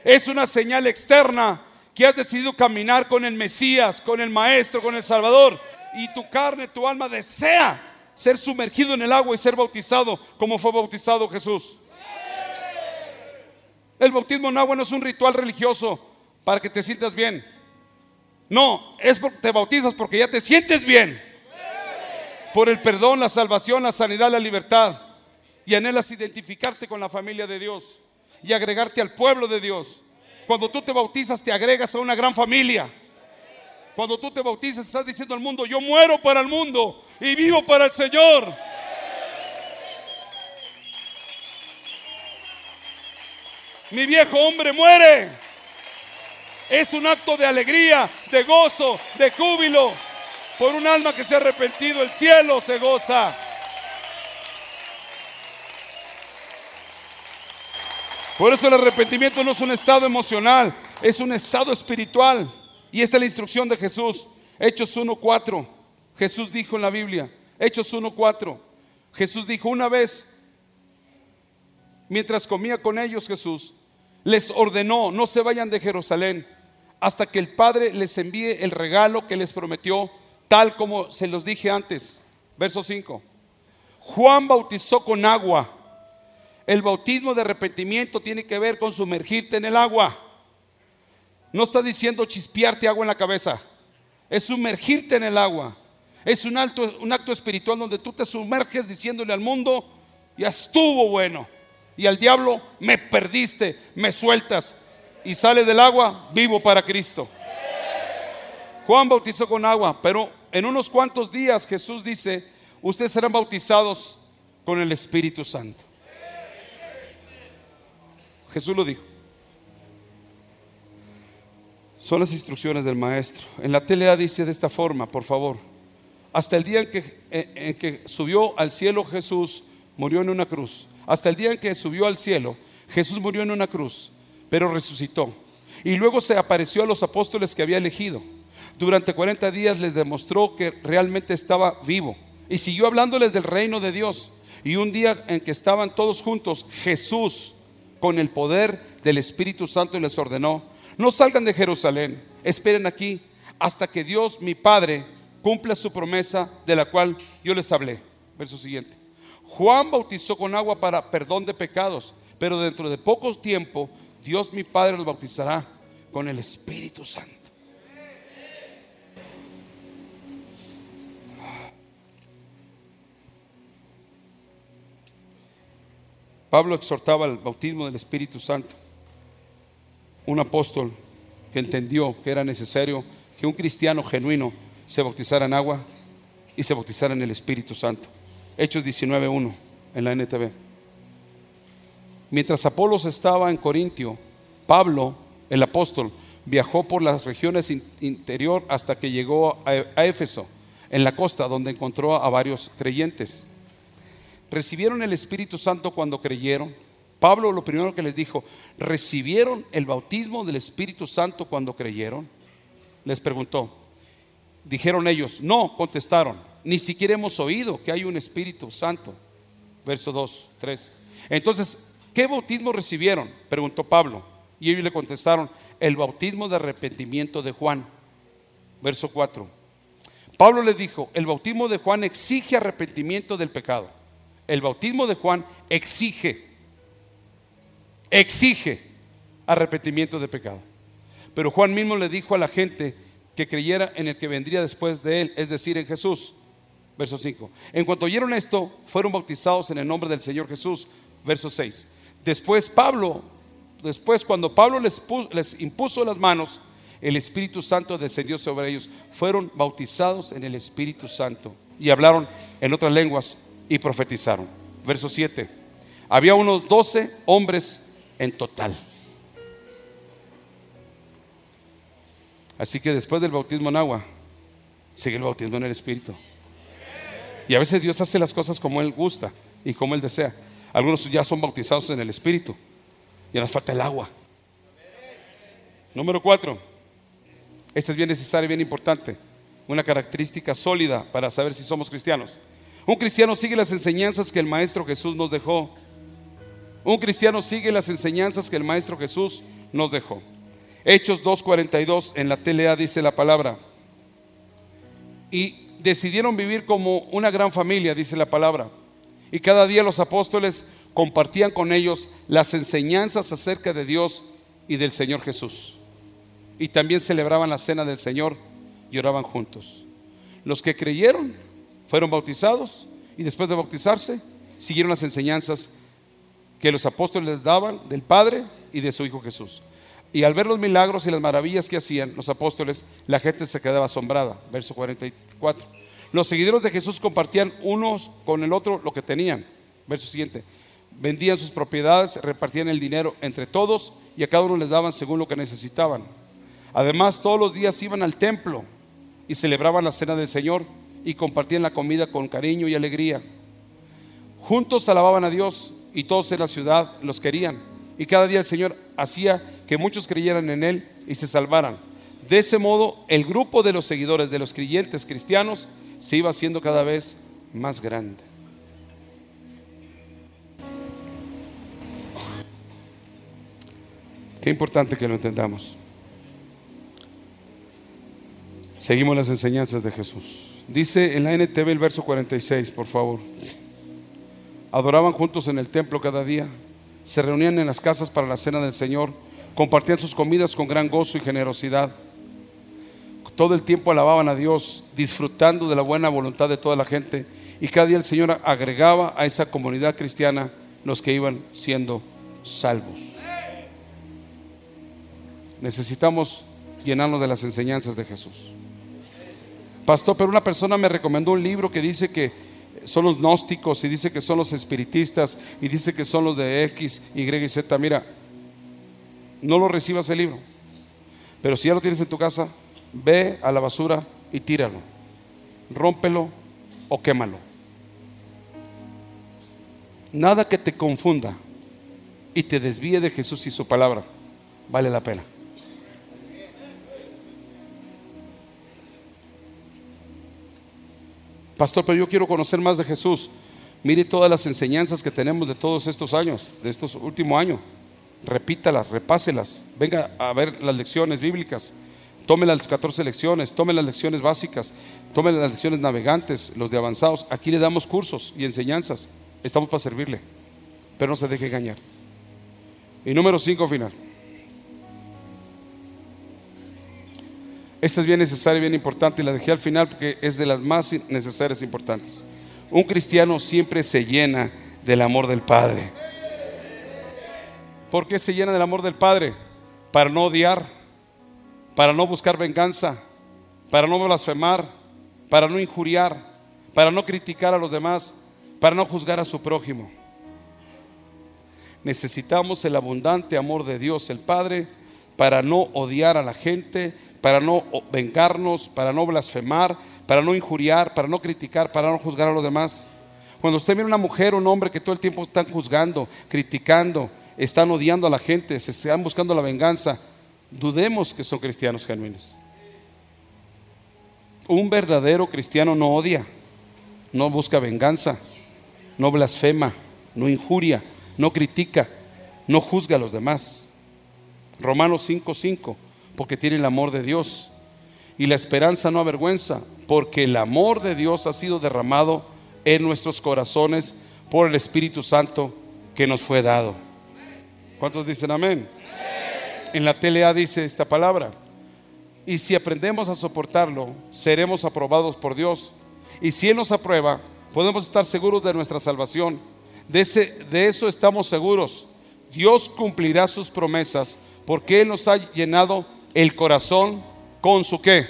Es una señal externa que has decidido caminar con el Mesías, con el Maestro, con el Salvador. Y tu carne, tu alma desea ser sumergido en el agua y ser bautizado como fue bautizado Jesús. El bautismo en agua no es un ritual religioso para que te sientas bien. No, es porque te bautizas porque ya te sientes bien. Por el perdón, la salvación, la sanidad, la libertad. Y anhelas identificarte con la familia de Dios y agregarte al pueblo de Dios. Cuando tú te bautizas, te agregas a una gran familia. Cuando tú te bautizas, estás diciendo al mundo, yo muero para el mundo y vivo para el Señor. Mi viejo hombre muere. Es un acto de alegría, de gozo, de júbilo. Por un alma que se ha arrepentido, el cielo se goza. Por eso el arrepentimiento no es un estado emocional, es un estado espiritual. Y esta es la instrucción de Jesús. Hechos 1.4. Jesús dijo en la Biblia, Hechos 1.4. Jesús dijo una vez, mientras comía con ellos Jesús, les ordenó, no se vayan de Jerusalén hasta que el Padre les envíe el regalo que les prometió, tal como se los dije antes. Verso 5. Juan bautizó con agua. El bautismo de arrepentimiento tiene que ver con sumergirte en el agua. No está diciendo chispearte agua en la cabeza. Es sumergirte en el agua. Es un, un acto espiritual donde tú te sumerges diciéndole al mundo, ya estuvo bueno y al diablo, me perdiste, me sueltas. Y sale del agua vivo para Cristo. Juan bautizó con agua, pero en unos cuantos días Jesús dice, ustedes serán bautizados con el Espíritu Santo. Jesús lo dijo. Son las instrucciones del maestro. En la telea dice de esta forma, por favor. Hasta el día en que, en que subió al cielo Jesús, murió en una cruz. Hasta el día en que subió al cielo, Jesús murió en una cruz, pero resucitó. Y luego se apareció a los apóstoles que había elegido. Durante 40 días les demostró que realmente estaba vivo. Y siguió hablándoles del reino de Dios. Y un día en que estaban todos juntos, Jesús, con el poder del Espíritu Santo, les ordenó, no salgan de Jerusalén, esperen aquí hasta que Dios, mi Padre, cumpla su promesa de la cual yo les hablé. Verso siguiente. Juan bautizó con agua para perdón de pecados, pero dentro de poco tiempo Dios mi Padre los bautizará con el Espíritu Santo. Pablo exhortaba al bautismo del Espíritu Santo. Un apóstol que entendió que era necesario que un cristiano genuino se bautizara en agua y se bautizara en el Espíritu Santo. Hechos 19.1 en la NTV. Mientras Apolos estaba en Corintio, Pablo, el apóstol, viajó por las regiones interior hasta que llegó a Éfeso, en la costa, donde encontró a varios creyentes recibieron el Espíritu Santo cuando creyeron. Pablo lo primero que les dijo, ¿recibieron el bautismo del Espíritu Santo cuando creyeron? Les preguntó. Dijeron ellos, no, contestaron, ni siquiera hemos oído que hay un Espíritu Santo. Verso 2, 3. Entonces, ¿qué bautismo recibieron? Preguntó Pablo. Y ellos le contestaron, el bautismo de arrepentimiento de Juan. Verso 4. Pablo les dijo, el bautismo de Juan exige arrepentimiento del pecado el bautismo de Juan exige, exige arrepentimiento de pecado. Pero Juan mismo le dijo a la gente que creyera en el que vendría después de él, es decir, en Jesús. Verso 5. En cuanto oyeron esto, fueron bautizados en el nombre del Señor Jesús. Verso 6. Después Pablo, después cuando Pablo les, les impuso las manos, el Espíritu Santo descendió sobre ellos. Fueron bautizados en el Espíritu Santo y hablaron en otras lenguas y profetizaron. Verso 7. Había unos 12 hombres en total. Así que después del bautismo en agua, sigue el bautismo en el Espíritu. Y a veces Dios hace las cosas como Él gusta y como Él desea. Algunos ya son bautizados en el Espíritu. Y nos falta el agua. Número 4 Esta es bien necesaria bien importante. Una característica sólida para saber si somos cristianos. Un cristiano sigue las enseñanzas que el Maestro Jesús nos dejó. Un cristiano sigue las enseñanzas que el Maestro Jesús nos dejó. Hechos 2.42 en la TLA dice la palabra. Y decidieron vivir como una gran familia, dice la palabra. Y cada día los apóstoles compartían con ellos las enseñanzas acerca de Dios y del Señor Jesús. Y también celebraban la cena del Señor y oraban juntos. Los que creyeron fueron bautizados y después de bautizarse siguieron las enseñanzas que los apóstoles les daban del Padre y de su Hijo Jesús. Y al ver los milagros y las maravillas que hacían los apóstoles, la gente se quedaba asombrada. Verso 44. Los seguidores de Jesús compartían unos con el otro lo que tenían. Verso siguiente. Vendían sus propiedades, repartían el dinero entre todos y a cada uno les daban según lo que necesitaban. Además, todos los días iban al templo y celebraban la cena del Señor y compartían la comida con cariño y alegría. Juntos alababan a Dios y todos en la ciudad los querían. Y cada día el Señor hacía que muchos creyeran en Él y se salvaran. De ese modo, el grupo de los seguidores de los creyentes cristianos se iba haciendo cada vez más grande. Qué importante que lo entendamos. Seguimos las enseñanzas de Jesús. Dice en la NTV el verso 46, por favor. Adoraban juntos en el templo cada día, se reunían en las casas para la cena del Señor, compartían sus comidas con gran gozo y generosidad. Todo el tiempo alababan a Dios, disfrutando de la buena voluntad de toda la gente. Y cada día el Señor agregaba a esa comunidad cristiana los que iban siendo salvos. Necesitamos llenarnos de las enseñanzas de Jesús. Pastor, pero una persona me recomendó un libro que dice que son los gnósticos y dice que son los espiritistas y dice que son los de X, Y y Z. Mira, no lo recibas el libro. Pero si ya lo tienes en tu casa, ve a la basura y tíralo. Rómpelo o quémalo. Nada que te confunda y te desvíe de Jesús y su palabra vale la pena. Pastor, pero yo quiero conocer más de Jesús. Mire todas las enseñanzas que tenemos de todos estos años, de estos últimos años. Repítalas, repáselas. Venga a ver las lecciones bíblicas. Tome las 14 lecciones, tome las lecciones básicas, tome las lecciones navegantes, los de avanzados. Aquí le damos cursos y enseñanzas. Estamos para servirle. Pero no se deje engañar. Y número 5 final. Esta es bien necesaria bien importante y la dejé al final porque es de las más necesarias e importantes. Un cristiano siempre se llena del amor del Padre. ¿Por qué se llena del amor del Padre? Para no odiar, para no buscar venganza, para no blasfemar, para no injuriar, para no criticar a los demás, para no juzgar a su prójimo. Necesitamos el abundante amor de Dios el Padre para no odiar a la gente, para no vengarnos, para no blasfemar, para no injuriar, para no criticar, para no juzgar a los demás. Cuando usted mira una mujer o un hombre que todo el tiempo están juzgando, criticando, están odiando a la gente, se están buscando la venganza, dudemos que son cristianos genuinos. Un verdadero cristiano no odia, no busca venganza, no blasfema, no injuria, no critica, no juzga a los demás. Romanos 5:5 porque tiene el amor de Dios. Y la esperanza no avergüenza, porque el amor de Dios ha sido derramado en nuestros corazones por el Espíritu Santo que nos fue dado. ¿Cuántos dicen amén? En la TLA dice esta palabra. Y si aprendemos a soportarlo, seremos aprobados por Dios. Y si Él nos aprueba, podemos estar seguros de nuestra salvación. De, ese, de eso estamos seguros. Dios cumplirá sus promesas porque Él nos ha llenado el corazón con su qué.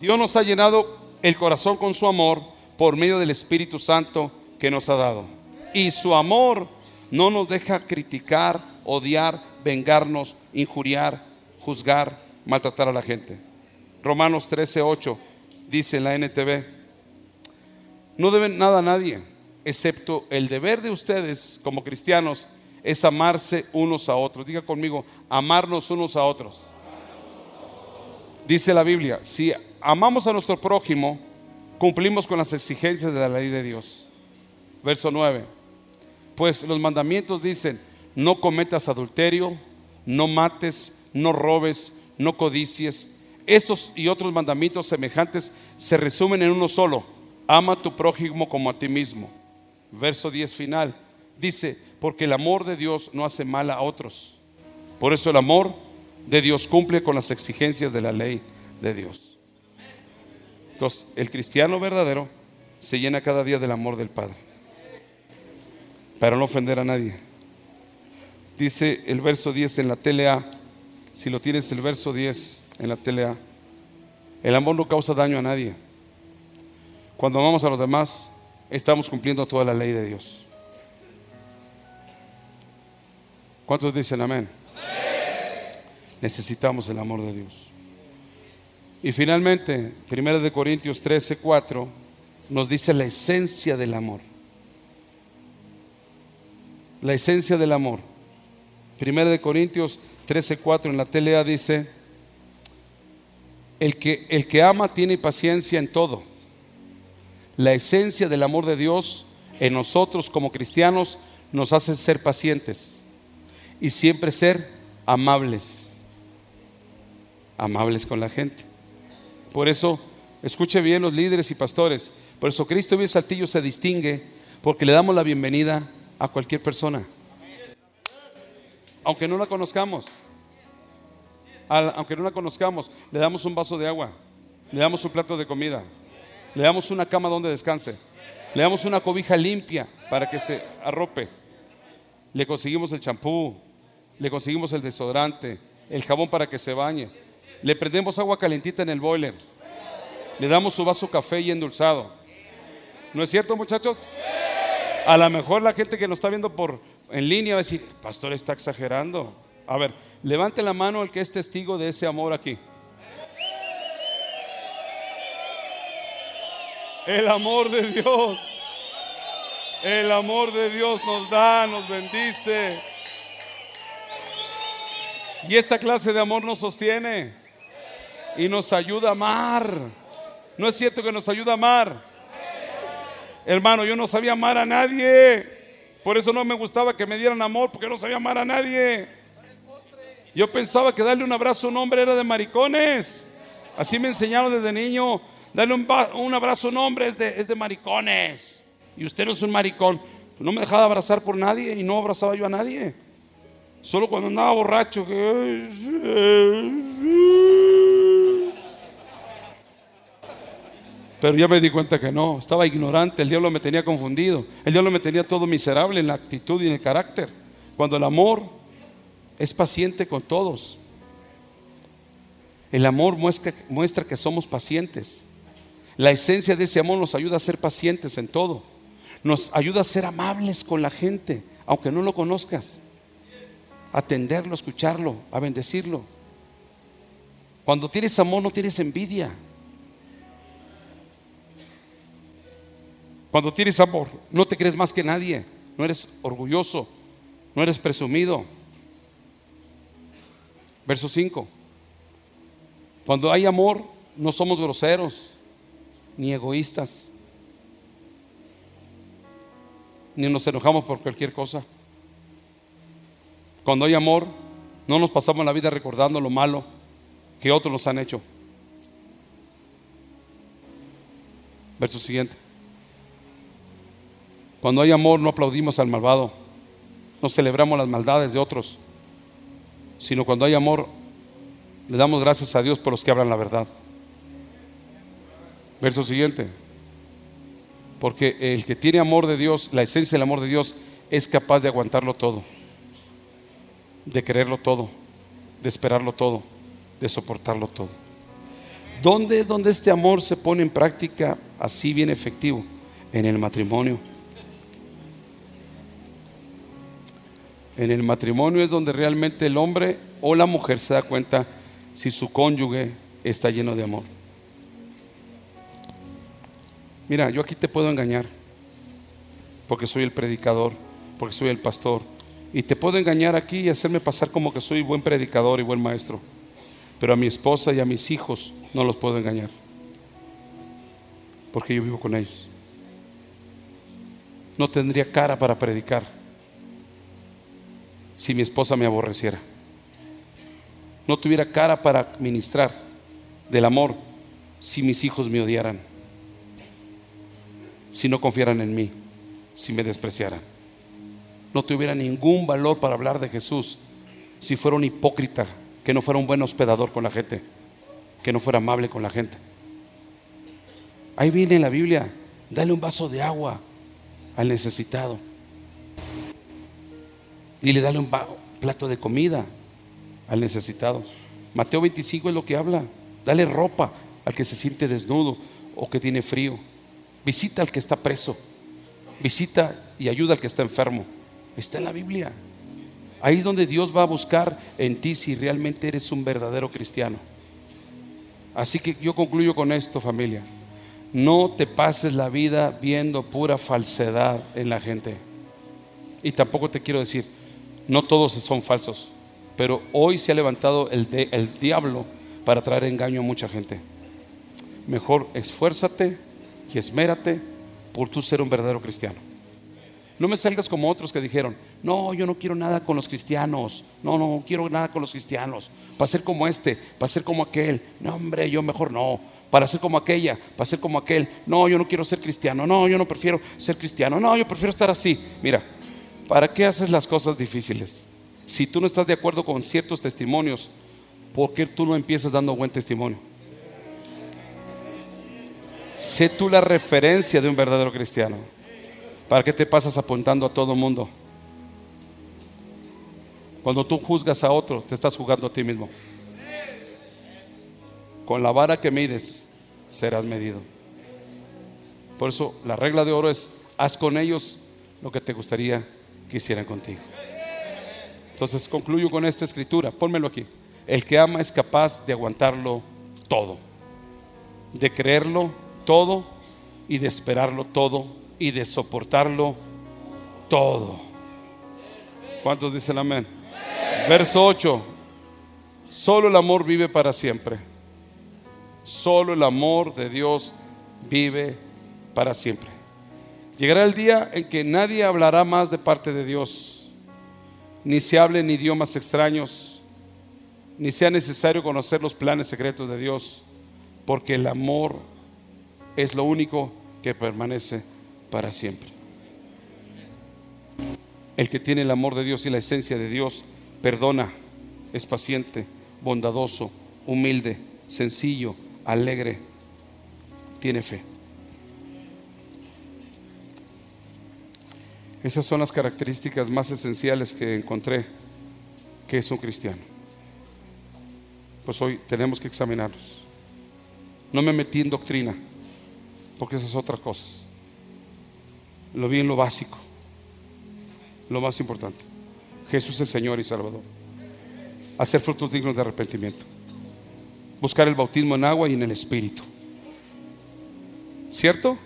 Dios nos ha llenado el corazón con su amor por medio del Espíritu Santo que nos ha dado. Y su amor no nos deja criticar, odiar, vengarnos, injuriar, juzgar, maltratar a la gente. Romanos 13, 8 dice en la NTV, no deben nada a nadie, excepto el deber de ustedes como cristianos es amarse unos a otros. Diga conmigo, amarnos unos a otros. Dice la Biblia, si amamos a nuestro prójimo, cumplimos con las exigencias de la ley de Dios. Verso 9. Pues los mandamientos dicen, no cometas adulterio, no mates, no robes, no codicies. Estos y otros mandamientos semejantes se resumen en uno solo. Ama a tu prójimo como a ti mismo. Verso 10 final. Dice, porque el amor de Dios no hace mal a otros. Por eso el amor de Dios cumple con las exigencias de la ley de Dios. Entonces, el cristiano verdadero se llena cada día del amor del Padre, para no ofender a nadie. Dice el verso 10 en la TLA, si lo tienes el verso 10 en la TLA, el amor no causa daño a nadie. Cuando amamos a los demás, estamos cumpliendo toda la ley de Dios. ¿Cuántos dicen amén? Necesitamos el amor de Dios. Y finalmente, 1 de Corintios 13, 4 nos dice la esencia del amor. La esencia del amor. 1 de Corintios 13, 4 en la telea dice, el que, el que ama tiene paciencia en todo. La esencia del amor de Dios en nosotros como cristianos nos hace ser pacientes y siempre ser amables. Amables con la gente. Por eso, escuche bien los líderes y pastores. Por eso Cristo bien Saltillo se distingue porque le damos la bienvenida a cualquier persona. Aunque no la conozcamos. Aunque no la conozcamos, le damos un vaso de agua, le damos un plato de comida, le damos una cama donde descanse, le damos una cobija limpia para que se arrope, le conseguimos el champú, le conseguimos el desodorante, el jabón para que se bañe, le prendemos agua calentita en el boiler, le damos su vaso café y endulzado. ¿No es cierto, muchachos? A lo mejor la gente que nos está viendo por en línea va a decir, pastor está exagerando. A ver, levante la mano el que es testigo de ese amor aquí. El amor de Dios. El amor de Dios nos da, nos bendice. Y esa clase de amor nos sostiene y nos ayuda a amar. ¿No es cierto que nos ayuda a amar? Hermano, yo no sabía amar a nadie. Por eso no me gustaba que me dieran amor, porque no sabía amar a nadie. Yo pensaba que darle un abrazo a un hombre era de maricones. Así me enseñaron desde niño. Darle un, abrazo a un hombre es de, es de maricones. Y usted no es un maricón. No me dejaba abrazar por nadie y no abrazaba yo a nadie. Solo cuando andaba borracho. Pero ya me di cuenta que no, estaba ignorante, el diablo me tenía confundido, el diablo me tenía todo miserable en la actitud y en el carácter. Cuando el amor es paciente con todos, el amor muestra, muestra que somos pacientes. La esencia de ese amor nos ayuda a ser pacientes en todo, nos ayuda a ser amables con la gente, aunque no lo conozcas, atenderlo, escucharlo, a bendecirlo. Cuando tienes amor no tienes envidia. Cuando tienes amor, no te crees más que nadie, no eres orgulloso, no eres presumido. Verso 5. Cuando hay amor, no somos groseros ni egoístas, ni nos enojamos por cualquier cosa. Cuando hay amor, no nos pasamos la vida recordando lo malo que otros nos han hecho. Verso siguiente. Cuando hay amor no aplaudimos al malvado, no celebramos las maldades de otros, sino cuando hay amor le damos gracias a Dios por los que hablan la verdad. Verso siguiente. Porque el que tiene amor de Dios, la esencia del amor de Dios, es capaz de aguantarlo todo, de quererlo todo, de esperarlo todo, de soportarlo todo. ¿Dónde es donde este amor se pone en práctica así bien efectivo? En el matrimonio. En el matrimonio es donde realmente el hombre o la mujer se da cuenta si su cónyuge está lleno de amor. Mira, yo aquí te puedo engañar porque soy el predicador, porque soy el pastor. Y te puedo engañar aquí y hacerme pasar como que soy buen predicador y buen maestro. Pero a mi esposa y a mis hijos no los puedo engañar. Porque yo vivo con ellos. No tendría cara para predicar si mi esposa me aborreciera. No tuviera cara para ministrar del amor si mis hijos me odiaran, si no confiaran en mí, si me despreciaran. No tuviera ningún valor para hablar de Jesús si fuera un hipócrita, que no fuera un buen hospedador con la gente, que no fuera amable con la gente. Ahí viene en la Biblia, dale un vaso de agua al necesitado. Dile, dale un plato de comida al necesitado. Mateo 25 es lo que habla. Dale ropa al que se siente desnudo o que tiene frío. Visita al que está preso. Visita y ayuda al que está enfermo. Está en la Biblia. Ahí es donde Dios va a buscar en ti si realmente eres un verdadero cristiano. Así que yo concluyo con esto, familia. No te pases la vida viendo pura falsedad en la gente. Y tampoco te quiero decir, no todos son falsos, pero hoy se ha levantado el, diablo para traer engaño a mucha gente. Mejor esfuérzate y esmérate por tú ser un verdadero cristiano. No me salgas como otros que dijeron, no, yo no quiero nada con los cristianos, no, no quiero nada con los cristianos, para ser como este, para ser como aquel, no, hombre, yo mejor no, para ser como aquella, para ser como aquel, no, yo no quiero ser cristiano, no, yo no prefiero ser cristiano, no, yo prefiero estar así. Mira, ¿Para qué haces las cosas difíciles? Si tú no estás de acuerdo con ciertos testimonios, ¿por qué tú no empiezas dando buen testimonio? Sé tú la referencia de un verdadero cristiano. ¿Para qué te pasas apuntando a todo mundo? Cuando tú juzgas a otro, te estás jugando a ti mismo. Con la vara que mides, serás medido. Por eso la regla de oro es, haz con ellos lo que te gustaría que hicieran contigo. Entonces concluyo con esta escritura, pónmelo aquí. El que ama es capaz de aguantarlo todo, de creerlo todo y de esperarlo todo y de soportarlo todo. ¿Cuántos dicen amén? Verso 8. Solo el amor vive para siempre. Solo el amor de Dios vive para siempre. Llegará el día en que nadie hablará más de parte de Dios, ni se hablen idiomas extraños, ni sea necesario conocer los planes secretos de Dios, porque el amor es lo único que permanece para siempre. El que tiene el amor de Dios y la esencia de Dios perdona, es paciente, bondadoso, humilde, sencillo, alegre, tiene fe. Esas son las características más esenciales que encontré que es un cristiano. Pues hoy tenemos que examinarlos. No me metí en doctrina, porque esas es otra cosa. Lo vi en lo básico, lo más importante. Jesús es Señor y Salvador. Hacer frutos dignos de arrepentimiento. Buscar el bautismo en agua y en el Espíritu. ¿Cierto?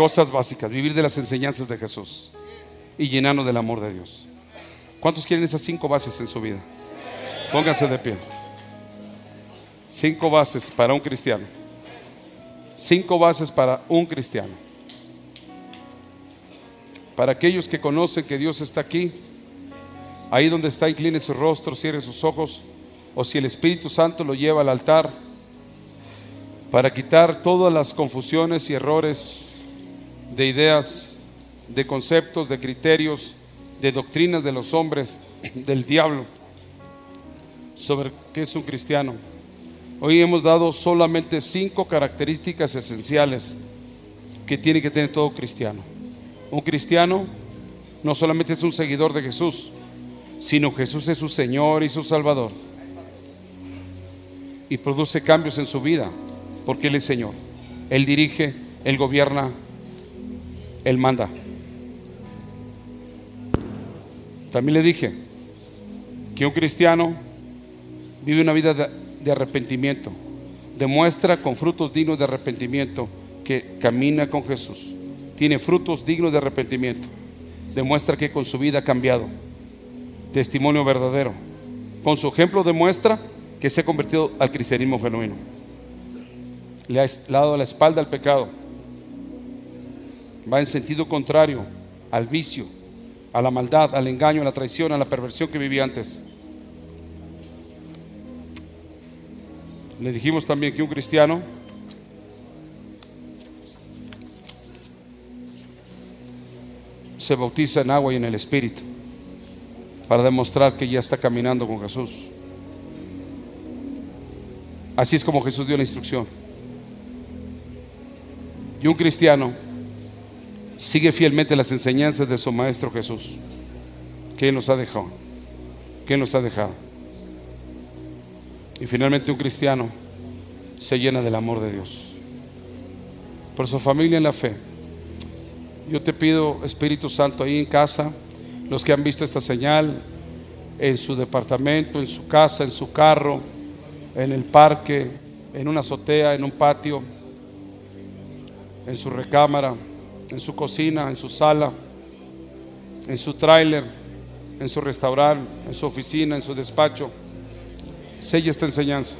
Cosas básicas, vivir de las enseñanzas de Jesús y llenarnos del amor de Dios. ¿Cuántos quieren esas cinco bases en su vida? Pónganse de pie. Cinco bases para un cristiano. Cinco bases para un cristiano. Para aquellos que conocen que Dios está aquí, ahí donde está, incline su rostro, cierre sus ojos, o si el Espíritu Santo lo lleva al altar, para quitar todas las confusiones y errores de ideas, de conceptos, de criterios, de doctrinas de los hombres, del diablo, sobre qué es un cristiano. Hoy hemos dado solamente cinco características esenciales que tiene que tener todo cristiano. Un cristiano no solamente es un seguidor de Jesús, sino Jesús es su Señor y su Salvador. Y produce cambios en su vida, porque Él es Señor. Él dirige, Él gobierna, él manda. También le dije que un cristiano vive una vida de, arrepentimiento, demuestra con frutos dignos de arrepentimiento que camina con Jesús, tiene frutos dignos de arrepentimiento, demuestra que con su vida ha cambiado, testimonio verdadero, con su ejemplo demuestra que se ha convertido al cristianismo genuino, le ha dado la espalda al pecado, va en sentido contrario al vicio, a la maldad, al engaño, a la traición, a la perversión que vivía antes. Le dijimos también que un cristiano se bautiza en agua y en el Espíritu para demostrar que ya está caminando con Jesús. Así es como Jesús dio la instrucción. Y un cristiano sigue fielmente las enseñanzas de su Maestro Jesús, que nos ha dejado, que nos ha dejado. Y finalmente un cristiano se llena del amor de Dios. Por su familia en la fe. Yo te pido, Espíritu Santo, ahí en casa, los que han visto esta señal, en su departamento, en su casa, en su carro, en el parque, en una azotea, en un patio, en su recámara en su cocina, en su sala, en su tráiler, en su restaurante, en su oficina, en su despacho. Sella esta enseñanza.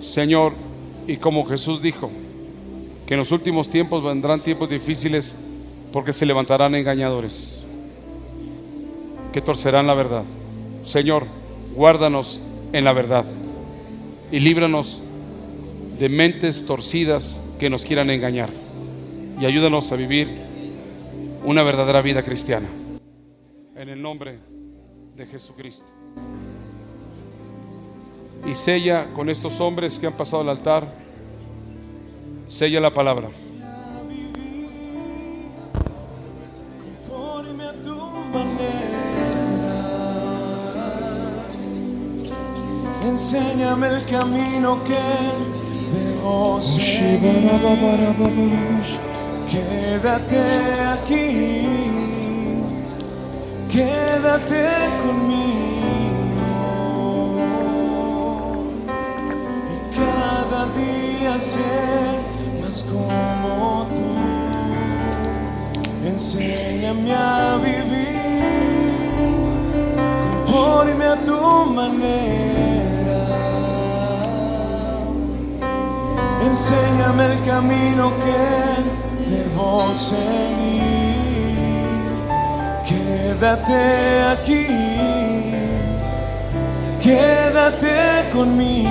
Señor, y como Jesús dijo, que en los últimos tiempos vendrán tiempos difíciles porque se levantarán engañadores, que torcerán la verdad. Señor, guárdanos en la verdad y líbranos de mentes torcidas que nos quieran engañar y ayúdanos a vivir una verdadera vida cristiana. En el nombre de Jesucristo. Y sella con estos hombres que han pasado al altar, sella la palabra. Enséñame el camino que debo seguir. Quédate aquí, quédate conmigo y cada día ser más como tú. Enséñame a vivir conforme a tu manera. Enséñame el camino que seguir. Quédate aquí, quédate conmigo.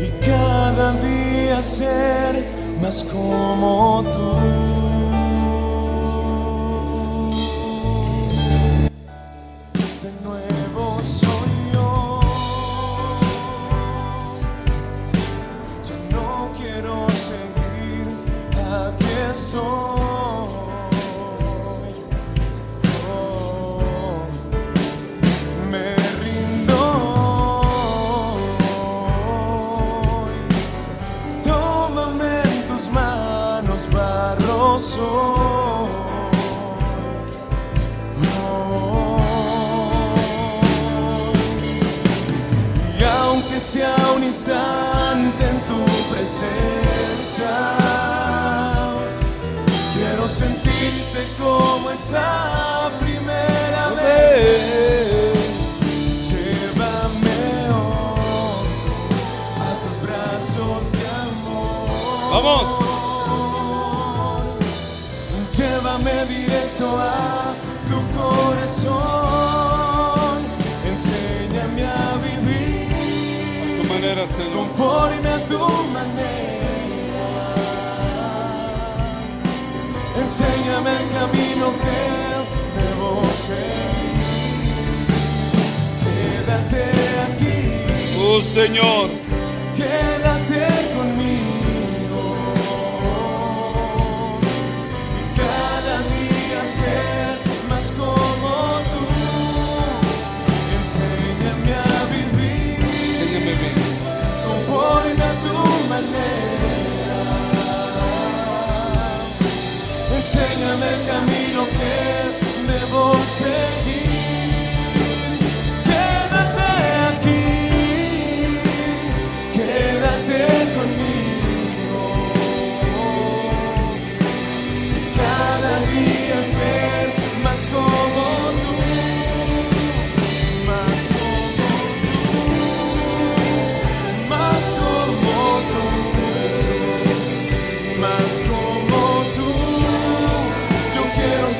Y cada día ser más como tú. Instante en tu presencia, quiero sentirte como esa Señor. conforme a tu manera. Enséñame el camino que debo seguir. Quédate aquí, Oh, Señor. quédate Enséñame el camino que debo seguir.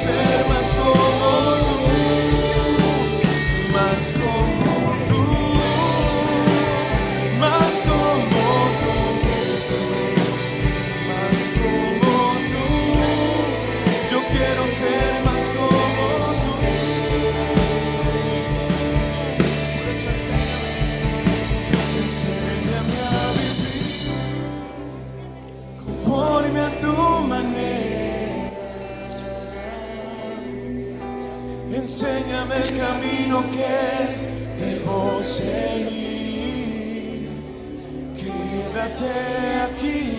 Ser más como tú, más como tú, más como tú, más como tú. Yo quiero ser más Enséñame el camino que debo seguir. Quédate aquí,